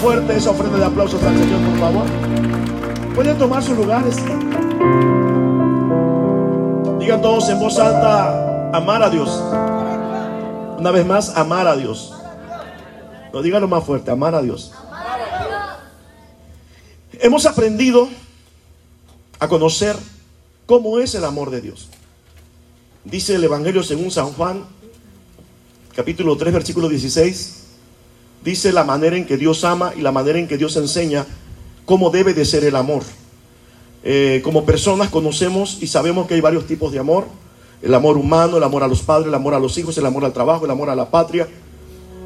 Fuerte esa ofrenda de aplausos al Señor, por favor. Pueden tomar sus lugares. Digan todos en voz alta, amar a Dios. Una vez más, amar a Dios. No díganlo más fuerte, amar a Dios. Hemos aprendido a conocer cómo es el amor de Dios. Dice el Evangelio según San Juan, capítulo 3, versículo 16. Dice la manera en que Dios ama y la manera en que Dios enseña cómo debe de ser el amor. Eh, como personas conocemos y sabemos que hay varios tipos de amor. El amor humano, el amor a los padres, el amor a los hijos, el amor al trabajo, el amor a la patria.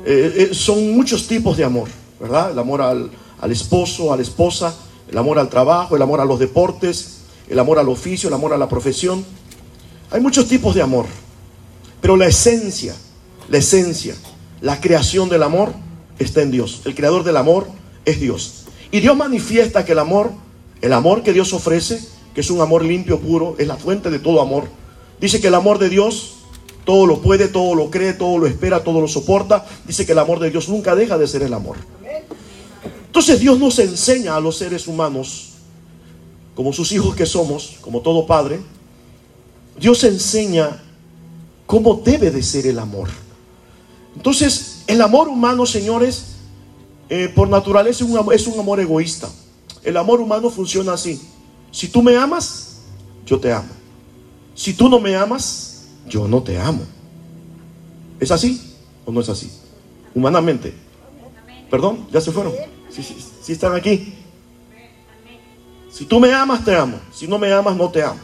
Eh, eh, son muchos tipos de amor, ¿verdad? El amor al, al esposo, a la esposa, el amor al trabajo, el amor a los deportes, el amor al oficio, el amor a la profesión. Hay muchos tipos de amor, pero la esencia, la esencia, la creación del amor está en Dios. El creador del amor es Dios. Y Dios manifiesta que el amor, el amor que Dios ofrece, que es un amor limpio, puro, es la fuente de todo amor. Dice que el amor de Dios todo lo puede, todo lo cree, todo lo espera, todo lo soporta. Dice que el amor de Dios nunca deja de ser el amor. Entonces Dios nos enseña a los seres humanos, como sus hijos que somos, como todo padre, Dios enseña cómo debe de ser el amor. Entonces, el amor humano, señores, eh, por naturaleza es un, es un amor egoísta. El amor humano funciona así. Si tú me amas, yo te amo. Si tú no me amas, yo no te amo. ¿Es así o no es así? Humanamente. ¿Perdón? ¿Ya se fueron? Sí, sí, sí están aquí. Si tú me amas, te amo. Si no me amas, no te amo.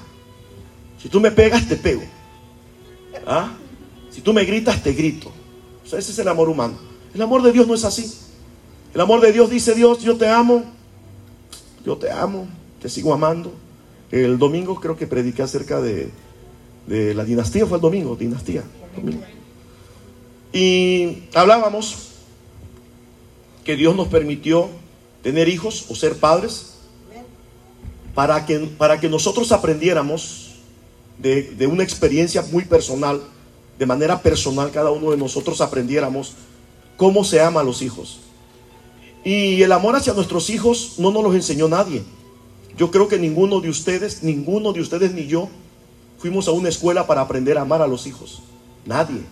Si tú me pegas, te pego. ¿Ah? Si tú me gritas, te grito. Ese es el amor humano. El amor de Dios no es así. El amor de Dios dice Dios, yo te amo, yo te amo, te sigo amando. El domingo creo que prediqué acerca de, de la dinastía, fue el domingo, dinastía. Y hablábamos que Dios nos permitió tener hijos o ser padres para que, para que nosotros aprendiéramos de, de una experiencia muy personal, de manera personal, cada uno de nosotros aprendiéramos cómo se ama a los hijos. Y el amor hacia nuestros hijos no nos los enseñó nadie. Yo creo que ninguno de ustedes, ninguno de ustedes ni yo, fuimos a una escuela para aprender a amar a los hijos. Nadie.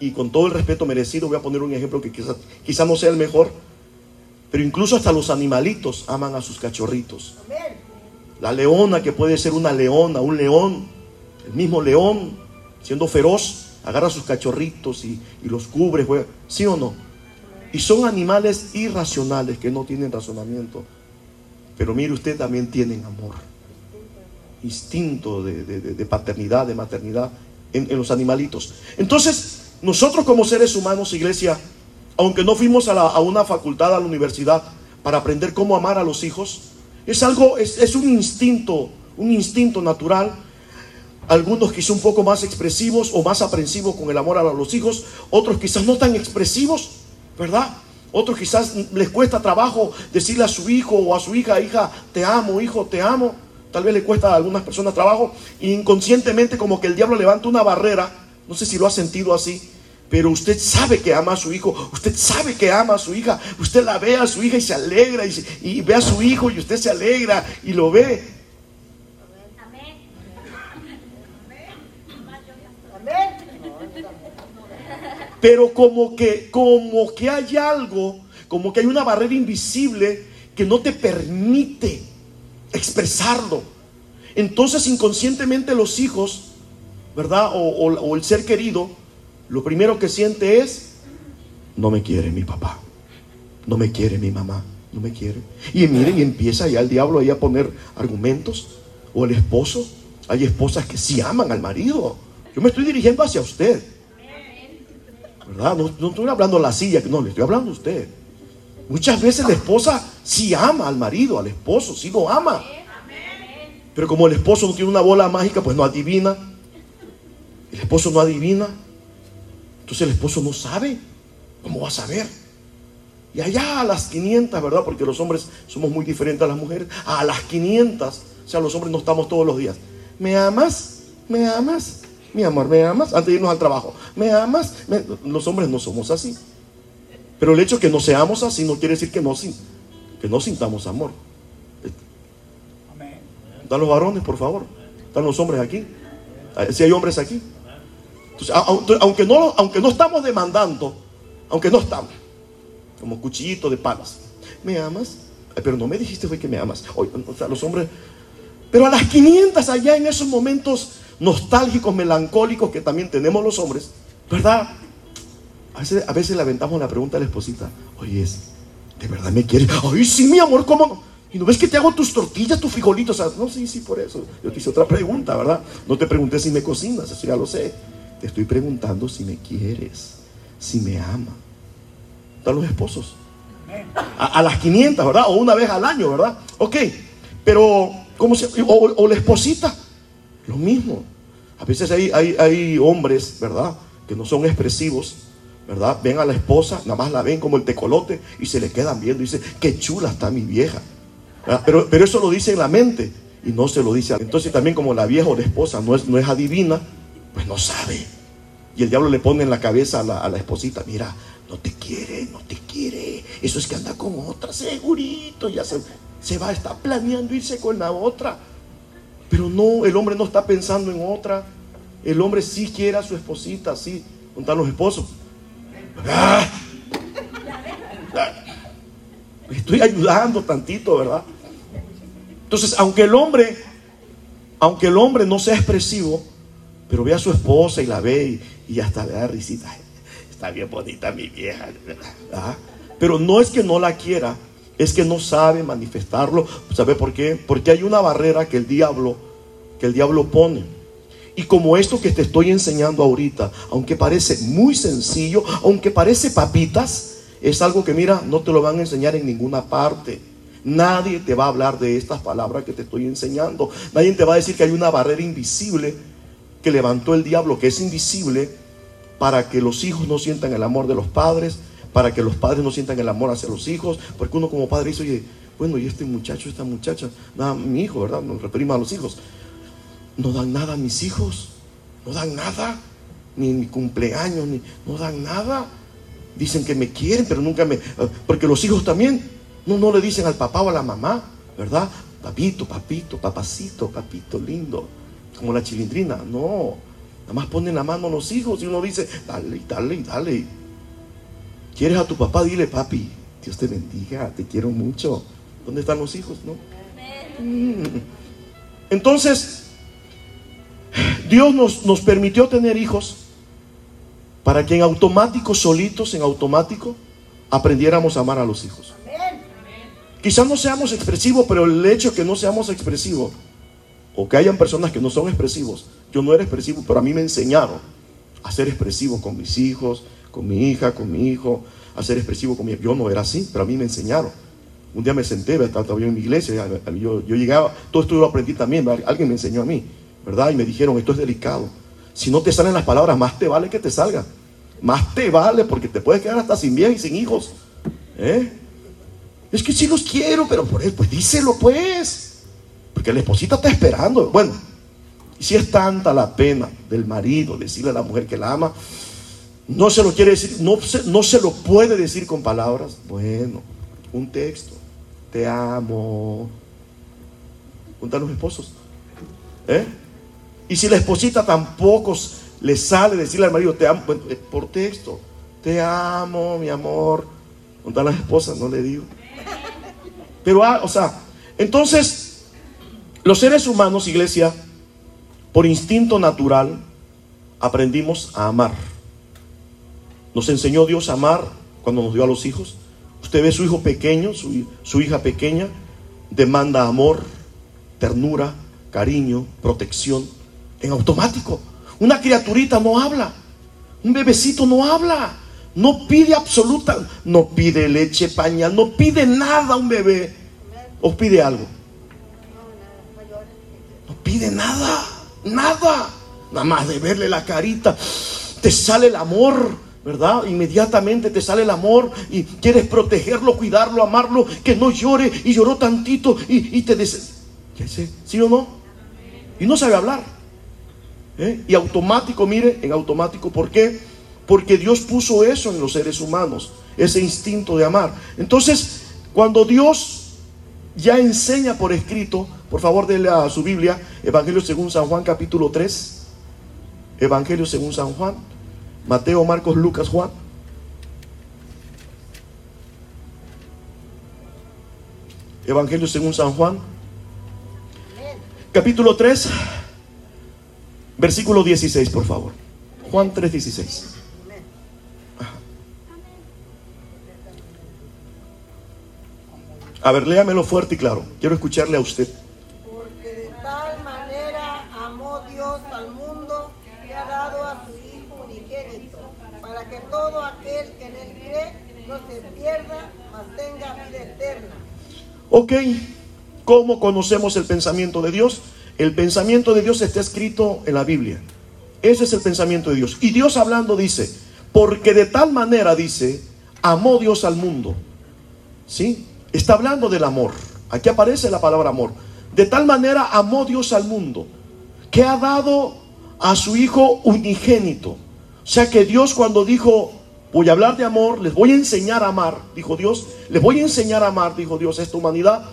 Y con todo el respeto merecido, voy a poner un ejemplo que quizás quizá no sea el mejor, pero incluso hasta los animalitos aman a sus cachorritos. La leona, que puede ser una leona, un león, el mismo león, siendo feroz, agarra sus cachorritos y, los cubre, ¿sí o no? Y son animales irracionales que no tienen razonamiento. Pero mire, usted también tienen amor, instinto de, paternidad, de maternidad en, los animalitos. Entonces, nosotros como seres humanos, iglesia, aunque no fuimos a, una facultad, a la universidad, para aprender cómo amar a los hijos, es algo, es un instinto, un instinto natural. Algunos quizás un poco más expresivos o más aprensivos con el amor a los hijos, otros quizás no tan expresivos, ¿verdad? Otros quizás les cuesta trabajo decirle a su hijo o a su hija, hija, te amo, hijo, te amo. Tal vez le cuesta a algunas personas trabajo inconscientemente como que el diablo levanta una barrera. No sé si lo ha sentido así, pero usted sabe que ama a su hijo, usted sabe que ama a su hija, usted la ve a su hija y se alegra y, se, y ve a su hijo y usted se alegra y lo ve. Pero como que, como que hay algo, como que hay una barrera invisible que no te permite expresarlo. Entonces inconscientemente los hijos, ¿verdad? O, el ser querido, lo primero que siente es, no me quiere mi papá, no me quiere mi mamá, no me quiere. Y miren, y empieza ya el diablo ahí a poner argumentos, o el esposo, hay esposas que sí aman al marido. Yo me estoy dirigiendo hacia usted. ¿Verdad? No, estoy hablando a la silla, no, le estoy hablando a usted. Muchas veces la esposa sí ama al marido, al esposo, sí lo ama. Pero como el esposo no tiene una bola mágica, pues no adivina. El esposo no adivina. Entonces el esposo no sabe. ¿Cómo va a saber? Y allá a las 500, ¿verdad? Porque los hombres somos muy diferentes a las mujeres. A las 500, o sea, los hombres no estamos todos los días. ¿Me amas? ¿Me amas? Mi amor, ¿me amas? Antes de irnos al trabajo. ¿Me amas? Me... Los hombres no somos así. Pero el hecho que no seamos así no quiere decir que no, que no sintamos amor. Están los varones, por favor. Están los hombres aquí. Si hay hombres aquí. aunque, no, aunque no estamos demandando, aunque no estamos, como cuchillito de palas. ¿Me amas? pero no me dijiste fue que me amas. o sea, los hombres. Pero a las 500 allá en esos momentos nostálgicos, melancólicos que también tenemos los hombres, ¿verdad? A veces, a veces le aventamos la pregunta a la esposita, oye, ¿de verdad me quieres? Ay, sí, mi amor, ¿cómo ¿Y no ves que te hago tus tortillas, tus frijolitos? no, sí, sí, por eso. Yo te hice otra pregunta, ¿verdad? No te pregunté si me cocinas, eso ya lo sé. Te estoy preguntando si me quieres, si me ama. Están los esposos. A, las 500, ¿verdad? O una vez al año, ¿verdad? Ok, pero, ¿cómo se o, o la esposita, lo mismo. A veces hay, hay, hay hombres, ¿verdad? Que no son expresivos, ¿verdad? Ven a la esposa, nada más la ven como el tecolote y se le quedan viendo y dicen, qué chula está mi vieja. Pero, pero eso lo dice en la mente y no se lo dice. Entonces también como la vieja o la esposa no es, no es adivina, pues no sabe. Y el diablo le pone en la cabeza a la, a la esposita, mira, no te quiere, no te quiere. Eso es que anda con otra, segurito. Ya se, se va, está planeando irse con la otra. Pero no, el hombre no está pensando en otra. El hombre sí quiere a su esposita, sí. ¿Dónde los esposos? Ah. Estoy ayudando tantito, ¿verdad? Entonces, aunque el hombre, aunque el hombre no sea expresivo, pero ve a su esposa y la ve y, hasta le da risita. Está bien bonita mi vieja. Pero no es que no la quiera, es que no sabe manifestarlo. ¿Sabe por qué? Porque hay una barrera que el diablo, que el diablo pone. Y como esto que te estoy enseñando ahorita, aunque parece muy sencillo, aunque parece papitas, es algo que mira, no te lo van a enseñar en ninguna parte. Nadie te va a hablar de estas palabras que te estoy enseñando. Nadie te va a decir que hay una barrera invisible que levantó el diablo, que es invisible, para que los hijos no sientan el amor de los padres, para que los padres no sientan el amor hacia los hijos, porque uno como padre dice, oye, bueno, y este muchacho, esta muchacha, nada, mi hijo, ¿verdad? Nos referimos a los hijos. No dan nada a mis hijos, no dan nada, ni en mi cumpleaños, ni, no dan nada. Dicen que me quieren, pero nunca me... Porque los hijos también no, no le dicen al papá o a la mamá, ¿verdad? Papito, papito, papacito, papito lindo. Como la chilindrina, no. Nada más ponen la mano a los hijos y uno dice, dale, dale, dale. ¿Quieres a tu papá? Dile, papi, Dios te bendiga, te quiero mucho. ¿Dónde están los hijos? ¿No? Entonces, Dios nos, nos permitió tener hijos para que en automático, solitos, en automático, aprendiéramos a amar a los hijos. Quizás no seamos expresivos, pero el hecho de que no seamos expresivos, o que hayan personas que no son expresivos, yo no era expresivo, pero a mí me enseñaron a ser expresivo con mis hijos, con mi hija, con mi hijo, a ser expresivo con mi Yo no era así, pero a mí me enseñaron. Un día me senté, estaba todavía en mi iglesia, yo, llegaba, todo esto lo aprendí también, alguien me enseñó a mí, ¿verdad? Y me dijeron, esto es delicado. Si no te salen las palabras, más te vale que te salgan. Más te vale porque te puedes quedar hasta sin vieja y sin hijos. ¿Eh? Es que sí los quiero, pero por él, pues díselo pues. Porque la esposita está esperando. Bueno, si es tanta la pena del marido decirle a la mujer que la ama, no se lo quiere decir, no se, no se lo puede decir con palabras. Bueno, un texto. Te amo. Juntan los esposos. ¿Eh? Y si la esposita tampoco le sale decirle al marido, te amo, eh, por texto, te amo, mi amor. Juntan las esposas, no le digo. Pero, ah, o sea, entonces, los seres humanos, iglesia, por instinto natural, aprendimos a amar. Nos enseñó Dios a amar cuando nos dio a los hijos. Usted ve su hijo pequeño, su, hija pequeña, demanda amor, ternura, cariño, protección, en automático. Una criaturita no habla, un bebecito no habla, no pide absoluta, no pide leche, pañal, no pide nada un bebé. ¿O pide algo? No pide nada, nada. Nada más de verle la carita, te sale el amor. ¿Verdad? Inmediatamente te sale el amor y quieres protegerlo, cuidarlo, amarlo, que no llore y lloró tantito y, te dice, ¿sí o no? Y no sabe hablar. ¿eh? Y automático, mire, en automático, ¿por qué? Porque Dios puso eso en los seres humanos. ese instinto de amar. Entonces, cuando Dios ya enseña por escrito, por favor denle a su Biblia, Evangelio según San Juan capítulo 3, Evangelio según San Juan, Mateo, Marcos, Lucas, Juan. Evangelio según San Juan, capítulo 3, versículo 16, por favor. Juan 3, 16. A ver, léamelo fuerte y claro. Quiero escucharle a usted. Ok, ¿cómo conocemos el pensamiento de Dios? El pensamiento de Dios está escrito en la Biblia. Ese es el pensamiento de Dios. Y Dios hablando dice, porque de tal manera dice, amó Dios al mundo. ¿Sí? Está hablando del amor. Aquí aparece la palabra amor. De tal manera amó Dios al mundo, que ha dado a su Hijo unigénito. O sea que Dios cuando dijo, voy a hablar de amor, les voy a enseñar a amar, dijo Dios, les voy a enseñar a amar, dijo Dios, esta humanidad.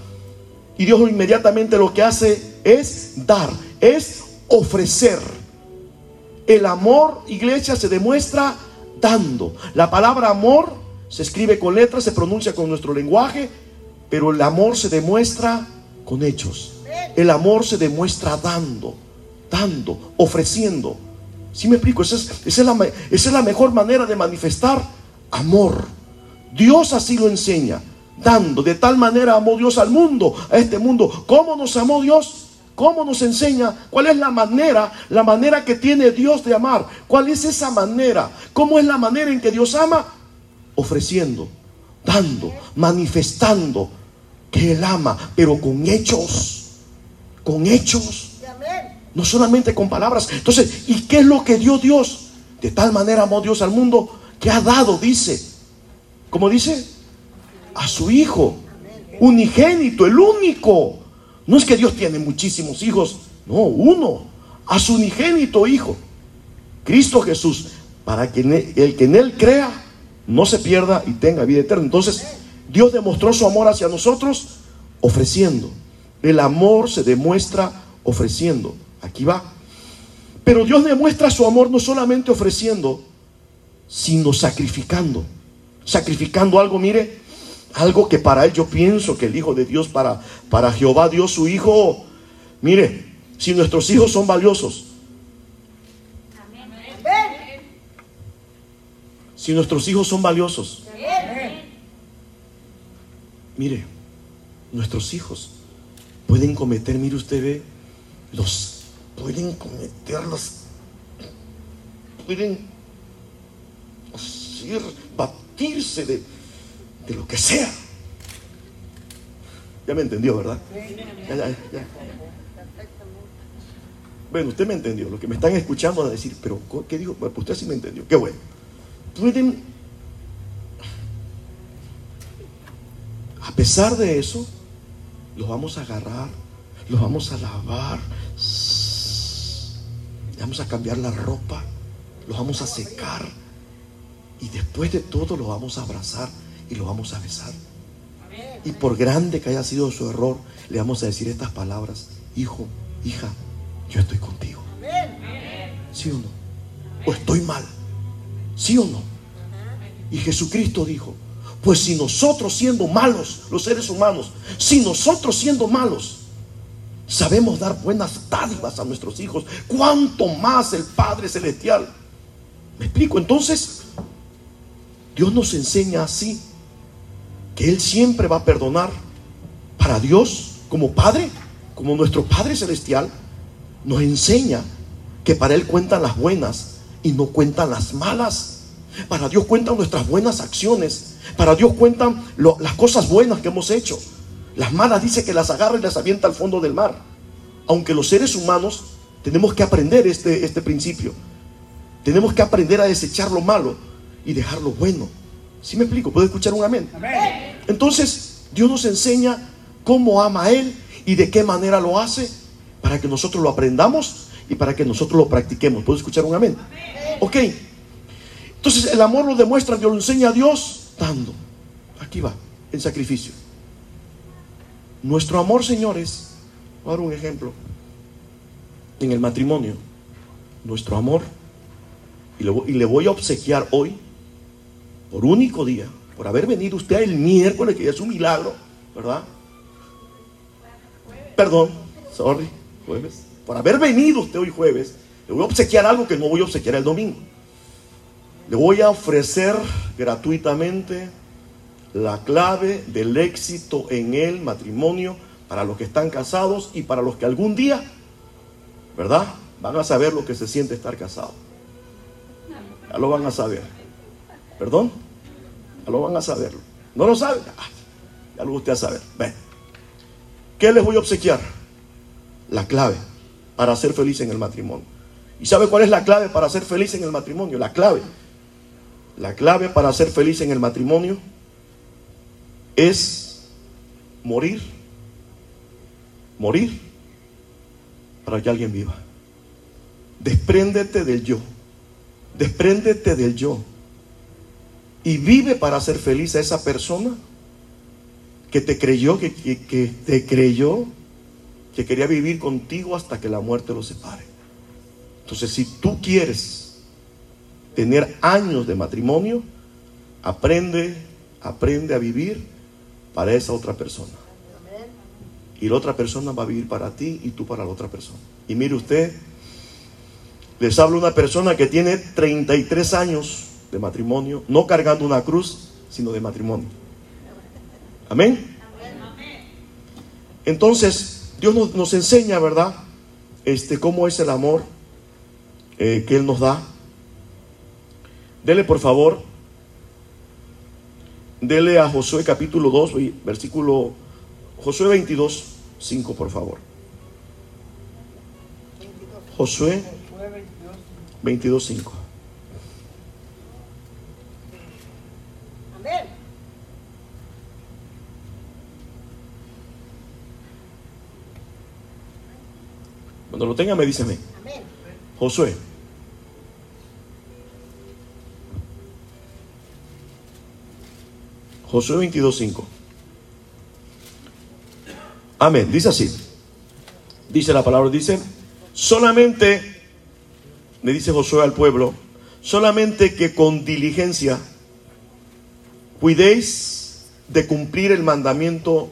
Y Dios inmediatamente lo que hace es dar, es ofrecer. El amor, iglesia, se demuestra dando. La palabra amor se escribe con letras, se pronuncia con nuestro lenguaje, pero el amor se demuestra con hechos. El amor se demuestra dando, dando, ofreciendo. ¿Sí me explico? Esa es, la, mejor manera de manifestar amor. Dios así lo enseña, dando. De tal manera amó Dios al mundo, a este mundo. ¿Cómo nos amó Dios? ¿Cómo nos enseña? ¿Cuál es la manera? La manera que tiene Dios de amar. ¿Cuál es esa manera? ¿Cómo es la manera en que Dios ama? Ofreciendo, dando, manifestando que Él ama, pero con hechos. Con hechos. No solamente con palabras. Entonces, ¿y qué es lo que dio Dios? De tal manera amó Dios al mundo que ha dado, dice. ¿Cómo dice? A su Hijo, unigénito, el único. No es que Dios tiene muchísimos hijos, no, uno. A su unigénito Hijo, Cristo Jesús, para que el que en Él crea no se pierda y tenga vida eterna. Entonces, Dios demostró su amor hacia nosotros ofreciendo. El amor se demuestra ofreciendo. Aquí va. Pero Dios demuestra su amor no solamente ofreciendo, sino sacrificando. Sacrificando algo, mire, algo que para él yo pienso que el Hijo de Dios, para, para Jehová dio su Hijo. Mire, si nuestros hijos son valiosos, si nuestros hijos son valiosos, mire, nuestros hijos pueden cometer, mire usted ve, los pueden cometerlos, pueden hacer, batirse de, de lo que sea. Ya me entendió, ¿verdad? Ya, ya, ya. Bueno, usted me entendió. Lo que me están escuchando a decir, pero ¿qué dijo? Pues usted sí me entendió. Qué bueno. Pueden A pesar de eso, los vamos a agarrar, los vamos a lavar, le vamos a cambiar la ropa, los vamos a secar y después de todo los vamos a abrazar y los vamos a besar. Y por grande que haya sido su error, le vamos a decir estas palabras, hijo, hija, yo estoy contigo. ¿Sí o no? ¿O estoy mal? ¿Sí o no? Y Jesucristo dijo, pues si nosotros siendo malos, los seres humanos, si nosotros siendo malos, sabemos dar buenas dádivas a nuestros hijos, ¿cuánto más el Padre Celestial? ¿Me explico? Entonces, Dios nos enseña así, que Él siempre va a perdonar. Para Dios, como Padre, como nuestro Padre Celestial, nos enseña que para Él cuentan las buenas y no cuentan las malas. Para Dios cuentan nuestras buenas acciones. Para Dios cuentan las cosas buenas que hemos hecho. Las malas dice que las agarra y las avienta al fondo del mar. Aunque los seres humanos tenemos que aprender este, este principio. Tenemos que aprender a desechar lo malo y dejar lo bueno. ¿Sí me explico? ¿Puedo escuchar un amén? Entonces, Dios nos enseña cómo ama a Él y de qué manera lo hace para que nosotros lo aprendamos y para que nosotros lo practiquemos. ¿Puedo escuchar un amén? Ok. Entonces, el amor lo demuestra, Dios lo enseña a Dios dando. Aquí va, en sacrificio. Nuestro amor, señores, voy a dar un ejemplo. En el matrimonio, nuestro amor, y le, voy a obsequiar hoy, por único día, por haber venido usted el miércoles, que ya es un milagro, ¿verdad? Perdón, sorry, jueves. Por haber venido usted hoy jueves, le voy a obsequiar algo que no voy a obsequiar el domingo. Le voy a ofrecer gratuitamente la clave del éxito en el matrimonio para los que están casados y para los que algún día, ¿verdad? Van a saber lo que se siente estar casado. Ya lo van a saber. ¿Perdón? Ya lo van a saber. ¿No lo saben? Ah, ya lo usted a saber. ¿Qué les voy a obsequiar? La clave para ser feliz en el matrimonio. ¿Y sabe cuál es la clave para ser feliz en el matrimonio? La clave. La clave para ser feliz en el matrimonio es morir. Morir para que alguien viva. Despréndete del yo. Despréndete del yo. Y vive para ser feliz a esa persona que te creyó, que, que te creyó, que quería vivir contigo hasta que la muerte lo separe. Entonces, si tú quieres tener años de matrimonio, aprende, aprende a vivir para esa otra persona. Y la otra persona va a vivir para ti y tú para la otra persona. Y mire usted, les hablo una persona que tiene 33 años de matrimonio, no cargando una cruz, sino de matrimonio. Amén. Entonces, Dios nos, enseña, ¿verdad? Este, cómo es el amor eh, que Él nos da. Dele, por favor, dele a Josué capítulo 2, versículo Josué 22, 5, por favor. Josué 22, 5. Cuando lo tenga me dice amén. Josué. Josué 22.5. Amén. Dice así. Dice la palabra, dice, solamente, le dice Josué al pueblo, solamente que con diligencia cuidéis de cumplir el mandamiento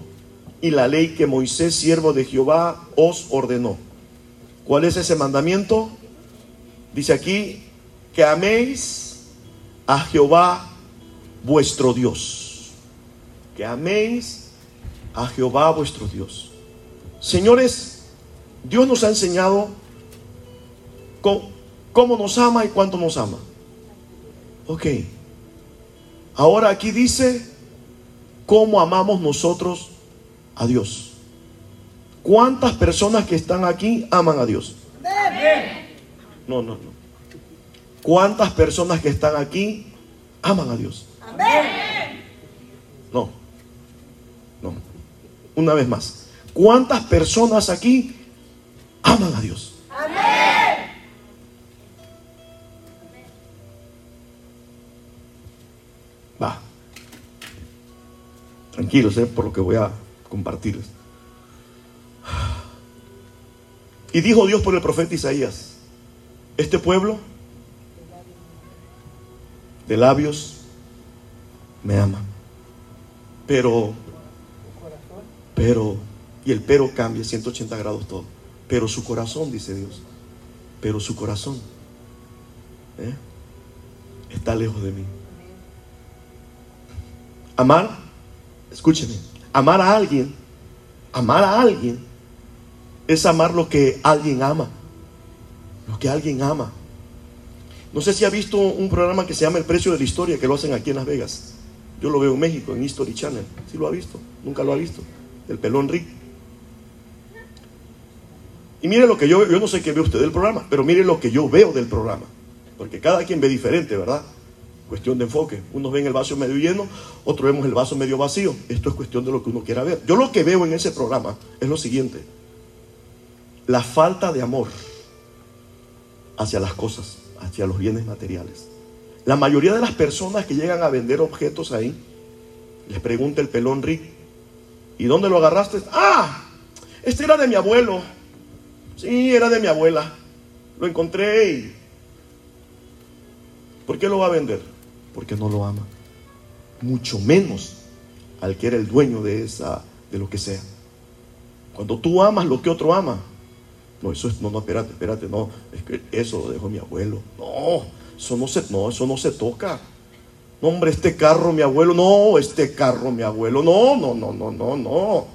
y la ley que Moisés, siervo de Jehová, os ordenó ¿Cuál es ese mandamiento? Dice aquí que améis a Jehová vuestro Dios. Que améis a Jehová vuestro Dios. Señores, Dios nos ha enseñado cómo nos ama y cuánto nos ama. Ok. Ahora aquí dice cómo amamos nosotros a Dios. ¿Cuántas personas que están aquí aman a Dios? No, no, no. ¿Cuántas personas que están aquí aman a Dios? No. No. Una vez más. ¿Cuántas personas aquí aman a Dios? Va. Tranquilos, eh, por lo que voy a compartirles. Y dijo Dios por el profeta Isaías, este pueblo de labios me ama. Pero, pero, y el pero cambia 180 grados todo. Pero su corazón, dice Dios, pero su corazón ¿eh? está lejos de mí. Amar, escúcheme, amar a alguien, amar a alguien es amar lo que alguien ama. Lo que alguien ama. No sé si ha visto un programa que se llama El precio de la historia, que lo hacen aquí en Las Vegas. Yo lo veo en México, en History Channel. ¿Sí lo ha visto? Nunca lo ha visto. El pelón Rick. Y mire lo que yo Yo no sé qué ve usted del programa, pero mire lo que yo veo del programa. Porque cada quien ve diferente, ¿verdad? Cuestión de enfoque. Unos ven el vaso medio lleno, otros vemos el vaso medio vacío. Esto es cuestión de lo que uno quiera ver. Yo lo que veo en ese programa es lo siguiente la falta de amor hacia las cosas, hacia los bienes materiales. La mayoría de las personas que llegan a vender objetos ahí, les pregunta el pelón Rick, ¿y dónde lo agarraste? Ah, este era de mi abuelo. Sí, era de mi abuela. Lo encontré y... ¿Por qué lo va a vender? Porque no lo ama. Mucho menos al que era el dueño de esa, de lo que sea. Cuando tú amas lo que otro ama, no, eso es, no, no, espérate, espérate, no, es que eso lo dejó mi abuelo. No, eso no se, no, eso no se toca. No, hombre, este carro mi abuelo, no, este carro mi abuelo, no, no, no, no, no, no.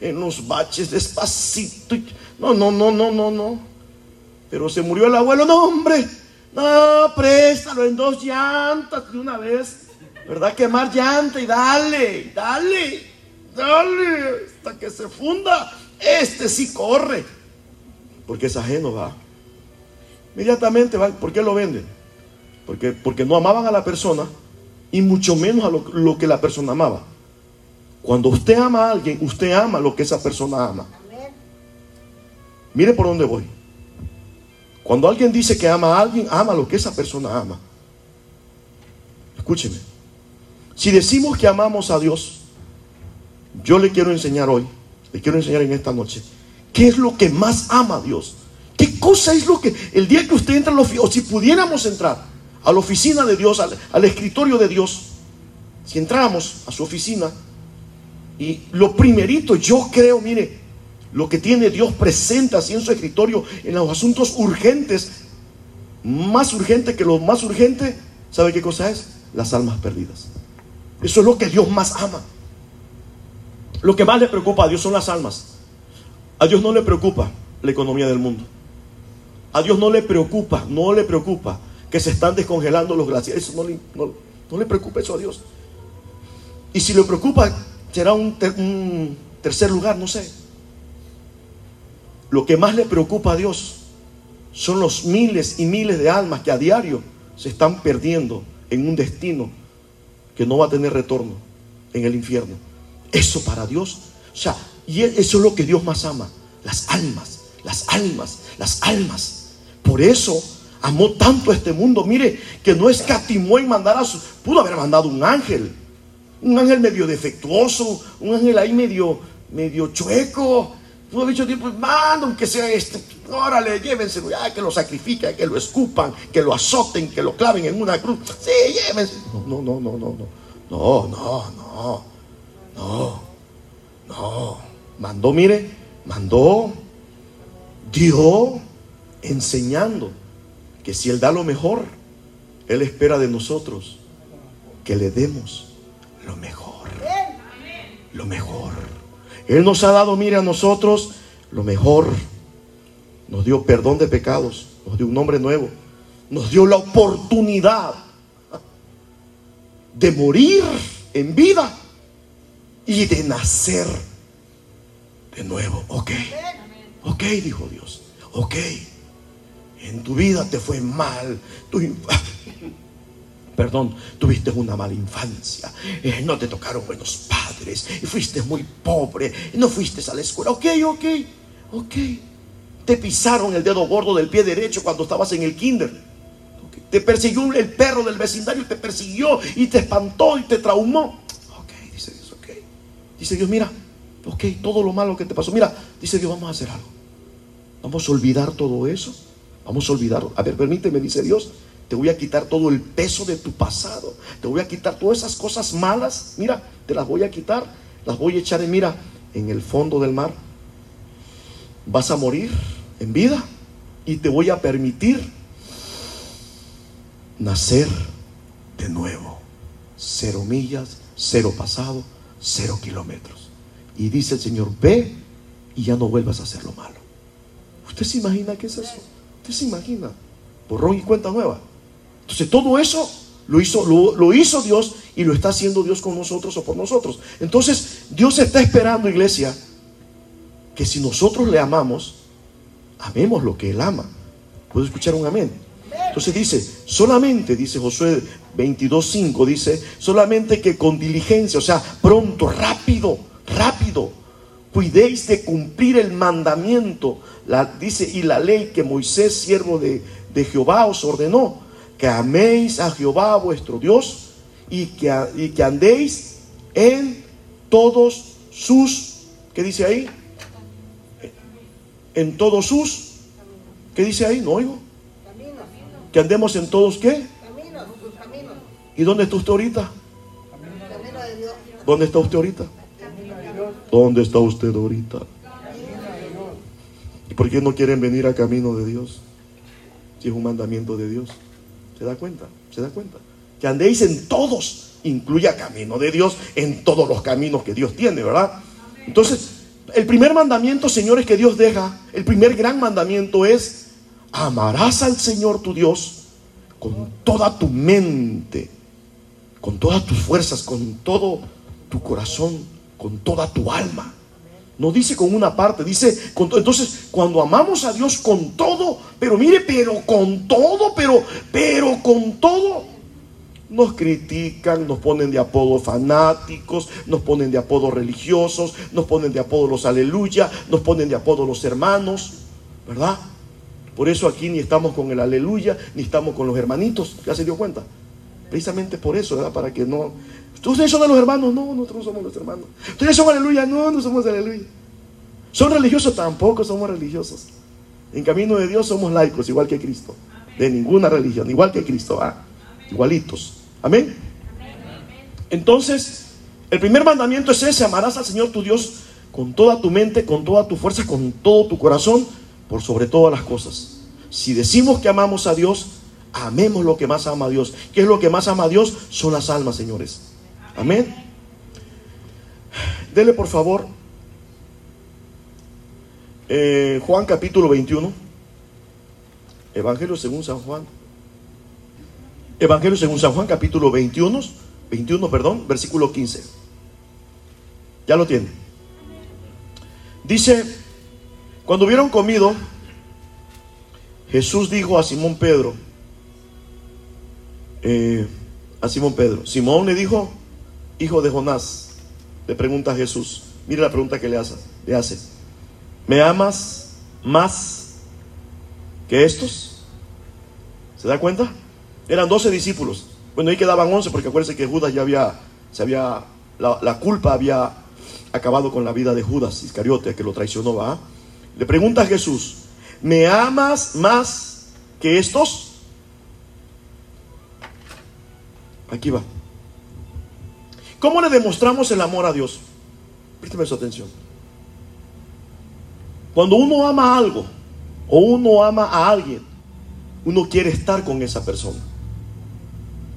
En los baches despacito. No, no, no, no, no, no. Pero se murió el abuelo, no, hombre. No, préstalo en dos llantas de una vez. ¿Verdad? Quemar llanta y dale, dale, dale, hasta que se funda. Este sí corre. Porque es ajeno, va. Inmediatamente va. ¿Por qué lo venden? Porque, porque no amaban a la persona y mucho menos a lo, que la persona amaba. Cuando usted ama a alguien, usted ama lo que esa persona ama. Mire por dónde voy. Cuando alguien dice que ama a alguien, ama lo que esa persona ama. Escúcheme. Si decimos que amamos a Dios, yo le quiero enseñar hoy, le quiero enseñar en esta noche, qué es lo que más ama a Dios. ¿Qué cosa es lo que el día que usted entra oficina, o si pudiéramos entrar a la oficina de Dios, al, escritorio de Dios, si entráramos a su oficina, y lo primerito, yo creo, mire, lo que tiene Dios presente así en su escritorio, en los asuntos urgentes, más urgente que lo más urgente, ¿sabe qué cosa es? Las almas perdidas. Eso es lo que Dios más ama. Lo que más le preocupa a Dios son las almas. A Dios no le preocupa la economía del mundo. A Dios no le preocupa, no le preocupa que se están descongelando los glaciares. Eso no le, no, le preocupa eso a Dios. Y si le preocupa, será un, un tercer lugar, no sé. Lo que más le preocupa a Dios son los miles y miles de almas que a diario se están perdiendo en un destino que no va a tener retorno en el infierno. Eso para Dios, o sea, y eso es lo que Dios más ama, las almas, las almas, las almas. Por eso Amó tanto este mundo, mire, que no escatimó en mandar a su... Pudo haber mandado un ángel. Un ángel medio defectuoso, un ángel ahí medio, medio chueco. Pudo haber dicho, pues manda, aunque sea este, órale, llévenselo, que lo sacrifiquen, que lo escupan, que lo azoten, que lo claven en una cruz. Sí, llévense. No, no, no, no, no. No, no, no. No. No. Mandó, mire, mandó, dio enseñando que si Él da lo mejor, Él espera de nosotros que le demos lo mejor. Lo mejor. Él nos ha dado, mire, a nosotros lo mejor. Nos dio perdón de pecados, nos dio un nombre nuevo, nos dio la oportunidad de morir en vida y de nacer de nuevo. Ok, ok, dijo Dios, ok. En tu vida te fue mal, tu perdón, tuviste una mala infancia, eh, no te tocaron buenos padres, fuiste muy pobre, no fuiste a la escuela. Ok, ok, ok. Te pisaron el dedo gordo del pie derecho cuando estabas en el kinder. Te persiguió el perro del vecindario, te persiguió y te espantó y te traumó. Ok, dice Dios, ok. Dice Dios, mira, ok, todo lo malo que te pasó. Mira, dice Dios, vamos a hacer algo. Vamos a olvidar todo eso. Vamos a olvidar. A ver, permíteme, dice Dios. Te voy a quitar todo el peso de tu pasado. Te voy a quitar todas esas cosas malas. Mira, te las voy a quitar. Las voy a echar en, mira, en el fondo del mar. Vas a morir en vida y te voy a permitir nacer de nuevo. Cero millas, cero pasado, cero kilómetros. Y dice el Señor, ve y ya no vuelvas a hacer lo malo. ¿Usted se imagina qué es eso? ¿Usted se imagina? Borrón y cuenta nueva. Entonces todo eso lo hizo, lo, hizo Dios y lo está haciendo Dios con nosotros o por nosotros. Entonces Dios está esperando, iglesia, que si nosotros le amamos, amemos lo que Él ama. ¿Puedo escuchar un amén? Entonces dice, solamente, dice Josué 22.5, dice, solamente que con diligencia, o sea, pronto, rápido, rápido, cuidéis de cumplir el mandamiento, la, dice, y la ley que Moisés, siervo de, de Jehová, os ordenó que améis a Jehová vuestro Dios y que, y que andéis en todos sus, ¿qué dice ahí? En todos sus, ¿qué dice ahí? No oigo. Que andemos en todos qué? ¿Y dónde está usted ahorita? Camino de Dios. ¿Dónde está usted ahorita? ¿Dónde está usted ahorita? ¿Y por qué no quieren venir a camino de Dios? Si es un mandamiento de Dios. ¿Se da cuenta? ¿Se da cuenta? Que andéis en todos, incluya camino de Dios, en todos los caminos que Dios tiene, ¿verdad? Entonces, el primer mandamiento, señores, que Dios deja, el primer gran mandamiento es, amarás al Señor tu Dios con toda tu mente, con todas tus fuerzas, con todo tu corazón, con toda tu alma. No dice con una parte, dice con todo. Entonces, cuando amamos a Dios con todo, pero mire, pero con todo, pero, pero con todo, nos critican, nos ponen de apodo fanáticos, nos ponen de apodo religiosos, nos ponen de apodo los aleluya, nos ponen de apodo los hermanos, ¿verdad? Por eso aquí ni estamos con el aleluya, ni estamos con los hermanitos, ¿ya se dio cuenta? Precisamente por eso, ¿verdad? Para que no... ¿Ustedes son de los hermanos? No, nosotros no somos los hermanos. ¿Ustedes son aleluya? No, no somos aleluya. ¿Son religiosos? Tampoco somos religiosos. En camino de Dios somos laicos, igual que Cristo. De ninguna religión, igual que Cristo, ¿ah? Igualitos. Amén. Entonces, el primer mandamiento es ese, amarás al Señor tu Dios con toda tu mente, con toda tu fuerza, con todo tu corazón, por sobre todas las cosas. Si decimos que amamos a Dios, amemos lo que más ama a Dios. ¿Qué es lo que más ama a Dios? Son las almas, señores. Amén. Dele por favor eh, Juan capítulo 21. Evangelio según San Juan. Evangelio según San Juan capítulo 21, 21, perdón, versículo 15. Ya lo tiene. Dice, cuando hubieron comido, Jesús dijo a Simón Pedro, eh, a Simón Pedro, Simón le dijo, hijo de Jonás, le pregunta a Jesús, mire la pregunta que le hace, le hace, ¿me amas más que estos? ¿Se da cuenta? Eran 12 discípulos. Bueno, ahí quedaban 11 porque acuérdense que Judas ya había, se había, la, culpa había acabado con la vida de Judas Iscariote, que lo traicionó, ¿va? Le pregunta a Jesús, ¿me amas más que estos? Aquí va. ¿Cómo le demostramos el amor a Dios? Présteme su atención. Cuando uno ama algo o uno ama a alguien, uno quiere estar con esa persona.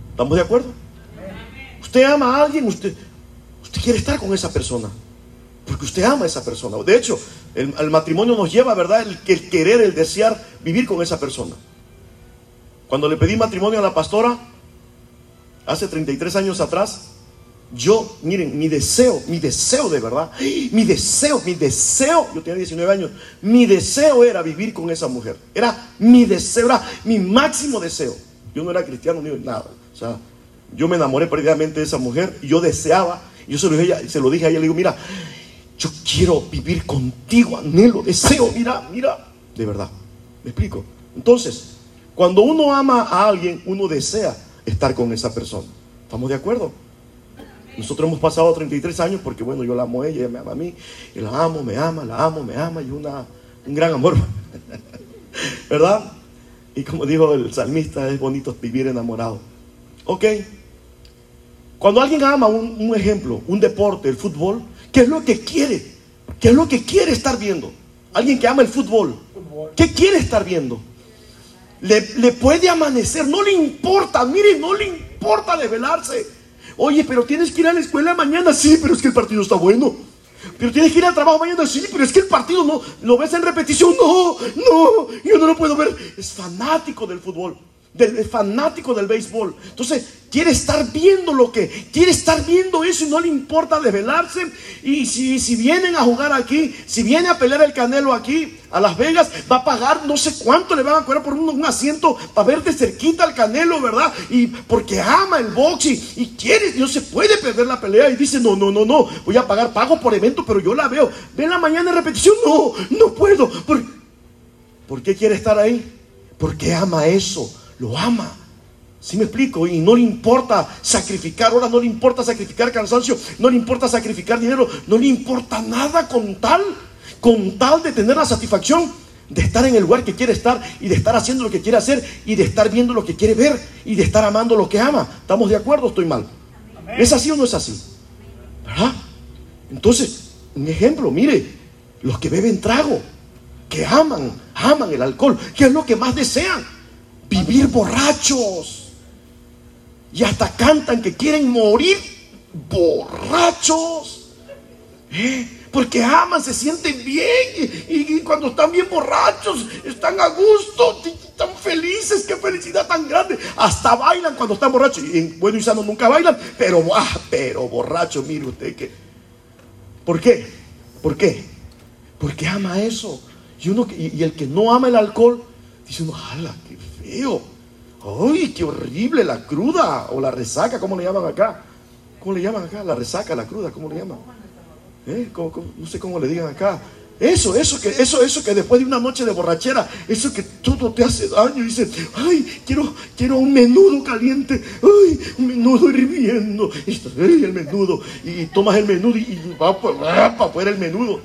¿Estamos de acuerdo? Usted ama a alguien, usted, quiere estar con esa persona. Porque usted ama a esa persona. De hecho, el, el matrimonio nos lleva, ¿verdad? El, el querer, el desear vivir con esa persona. Cuando le pedí matrimonio a la pastora, hace 33 años atrás, yo, miren, mi deseo, mi deseo de verdad, mi deseo, mi deseo, yo tenía 19 años, mi deseo era vivir con esa mujer. Era mi deseo, era mi máximo deseo. Yo no era cristiano ni nada. O sea, yo me enamoré perdidamente de esa mujer y yo deseaba, yo se lo, dije, se lo dije a ella, le digo, mira, yo quiero vivir contigo, anhelo, deseo, mira, mira, de verdad. ¿Me explico? Entonces, cuando uno ama a alguien, uno desea estar con esa persona. ¿Estamos de acuerdo? Nosotros hemos pasado 33 años porque, bueno, yo la amo a ella, ella me ama a mí, la amo, me ama, la amo, me ama, y una, un gran amor. ¿Verdad? Y como dijo el salmista, es bonito vivir enamorado. Ok. Cuando alguien ama un, un ejemplo, un deporte, el fútbol, ¿qué es lo que quiere? ¿Qué es lo que quiere estar viendo? Alguien que ama el fútbol, ¿qué quiere estar viendo? Le, le puede amanecer, no le importa, mire, no le importa desvelarse. Oye, pero tienes que ir a la escuela mañana, sí, pero es que el partido está bueno. Pero tienes que ir al trabajo mañana, sí, pero es que el partido no, lo ves en repetición, no, no, yo no lo puedo ver. Es fanático del fútbol, del, fanático del béisbol. Entonces, quiere estar viendo lo que, quiere estar viendo eso y no le importa desvelarse. Y si, si vienen a jugar aquí, si viene a pelear el Canelo aquí, a Las Vegas, va a pagar no sé cuánto le van a cobrar por un, un asiento para ver de cerquita al Canelo, ¿verdad? Y porque ama el box y, y quiere, no se puede perder la pelea. Y dice, no, no, no, no, voy a pagar, pago por evento, pero yo la veo. Ven la mañana en repetición, no, no puedo. ¿Por, ¿por qué quiere estar ahí? Porque ama eso, lo ama. ¿Sí me explico? Y no le importa sacrificar ahora, no le importa sacrificar cansancio, no le importa sacrificar dinero, no le importa nada con tal, con tal de tener la satisfacción de estar en el lugar que quiere estar y de estar haciendo lo que quiere hacer y de estar viendo lo que quiere ver y de estar amando lo que ama. ¿Estamos de acuerdo? ¿Estoy mal? ¿Es así o no es así? ¿Verdad? Entonces, un ejemplo, mire, los que beben trago, que aman, aman el alcohol, ¿qué es lo que más desean? Vivir borrachos. Y hasta cantan que quieren morir borrachos. ¿Eh? porque aman, se sienten bien y, cuando están bien borrachos, están a gusto, están felices, qué felicidad tan grande. Hasta bailan cuando están borrachos. Y en bueno y sano nunca bailan, pero, ah, pero borracho, mire usted que... ¿Por qué? ¿Por qué? Porque ama eso. Y, uno, y, el que no ama el alcohol, dice uno, ¡hala, qué feo! ¡Ay, qué horrible! La cruda o la resaca, ¿cómo le llaman acá? ¿Cómo le llaman acá? La resaca, la cruda, ¿cómo le llaman? ¿Eh? no sé cómo le digan acá. Eso, eso que, eso, eso que después de una noche de borrachera, eso que todo te hace daño, y dices, ay, quiero, quiero un menudo caliente, ay, un menudo hirviendo, y el menudo, y tomas el menudo y, va, para afuera el menudo,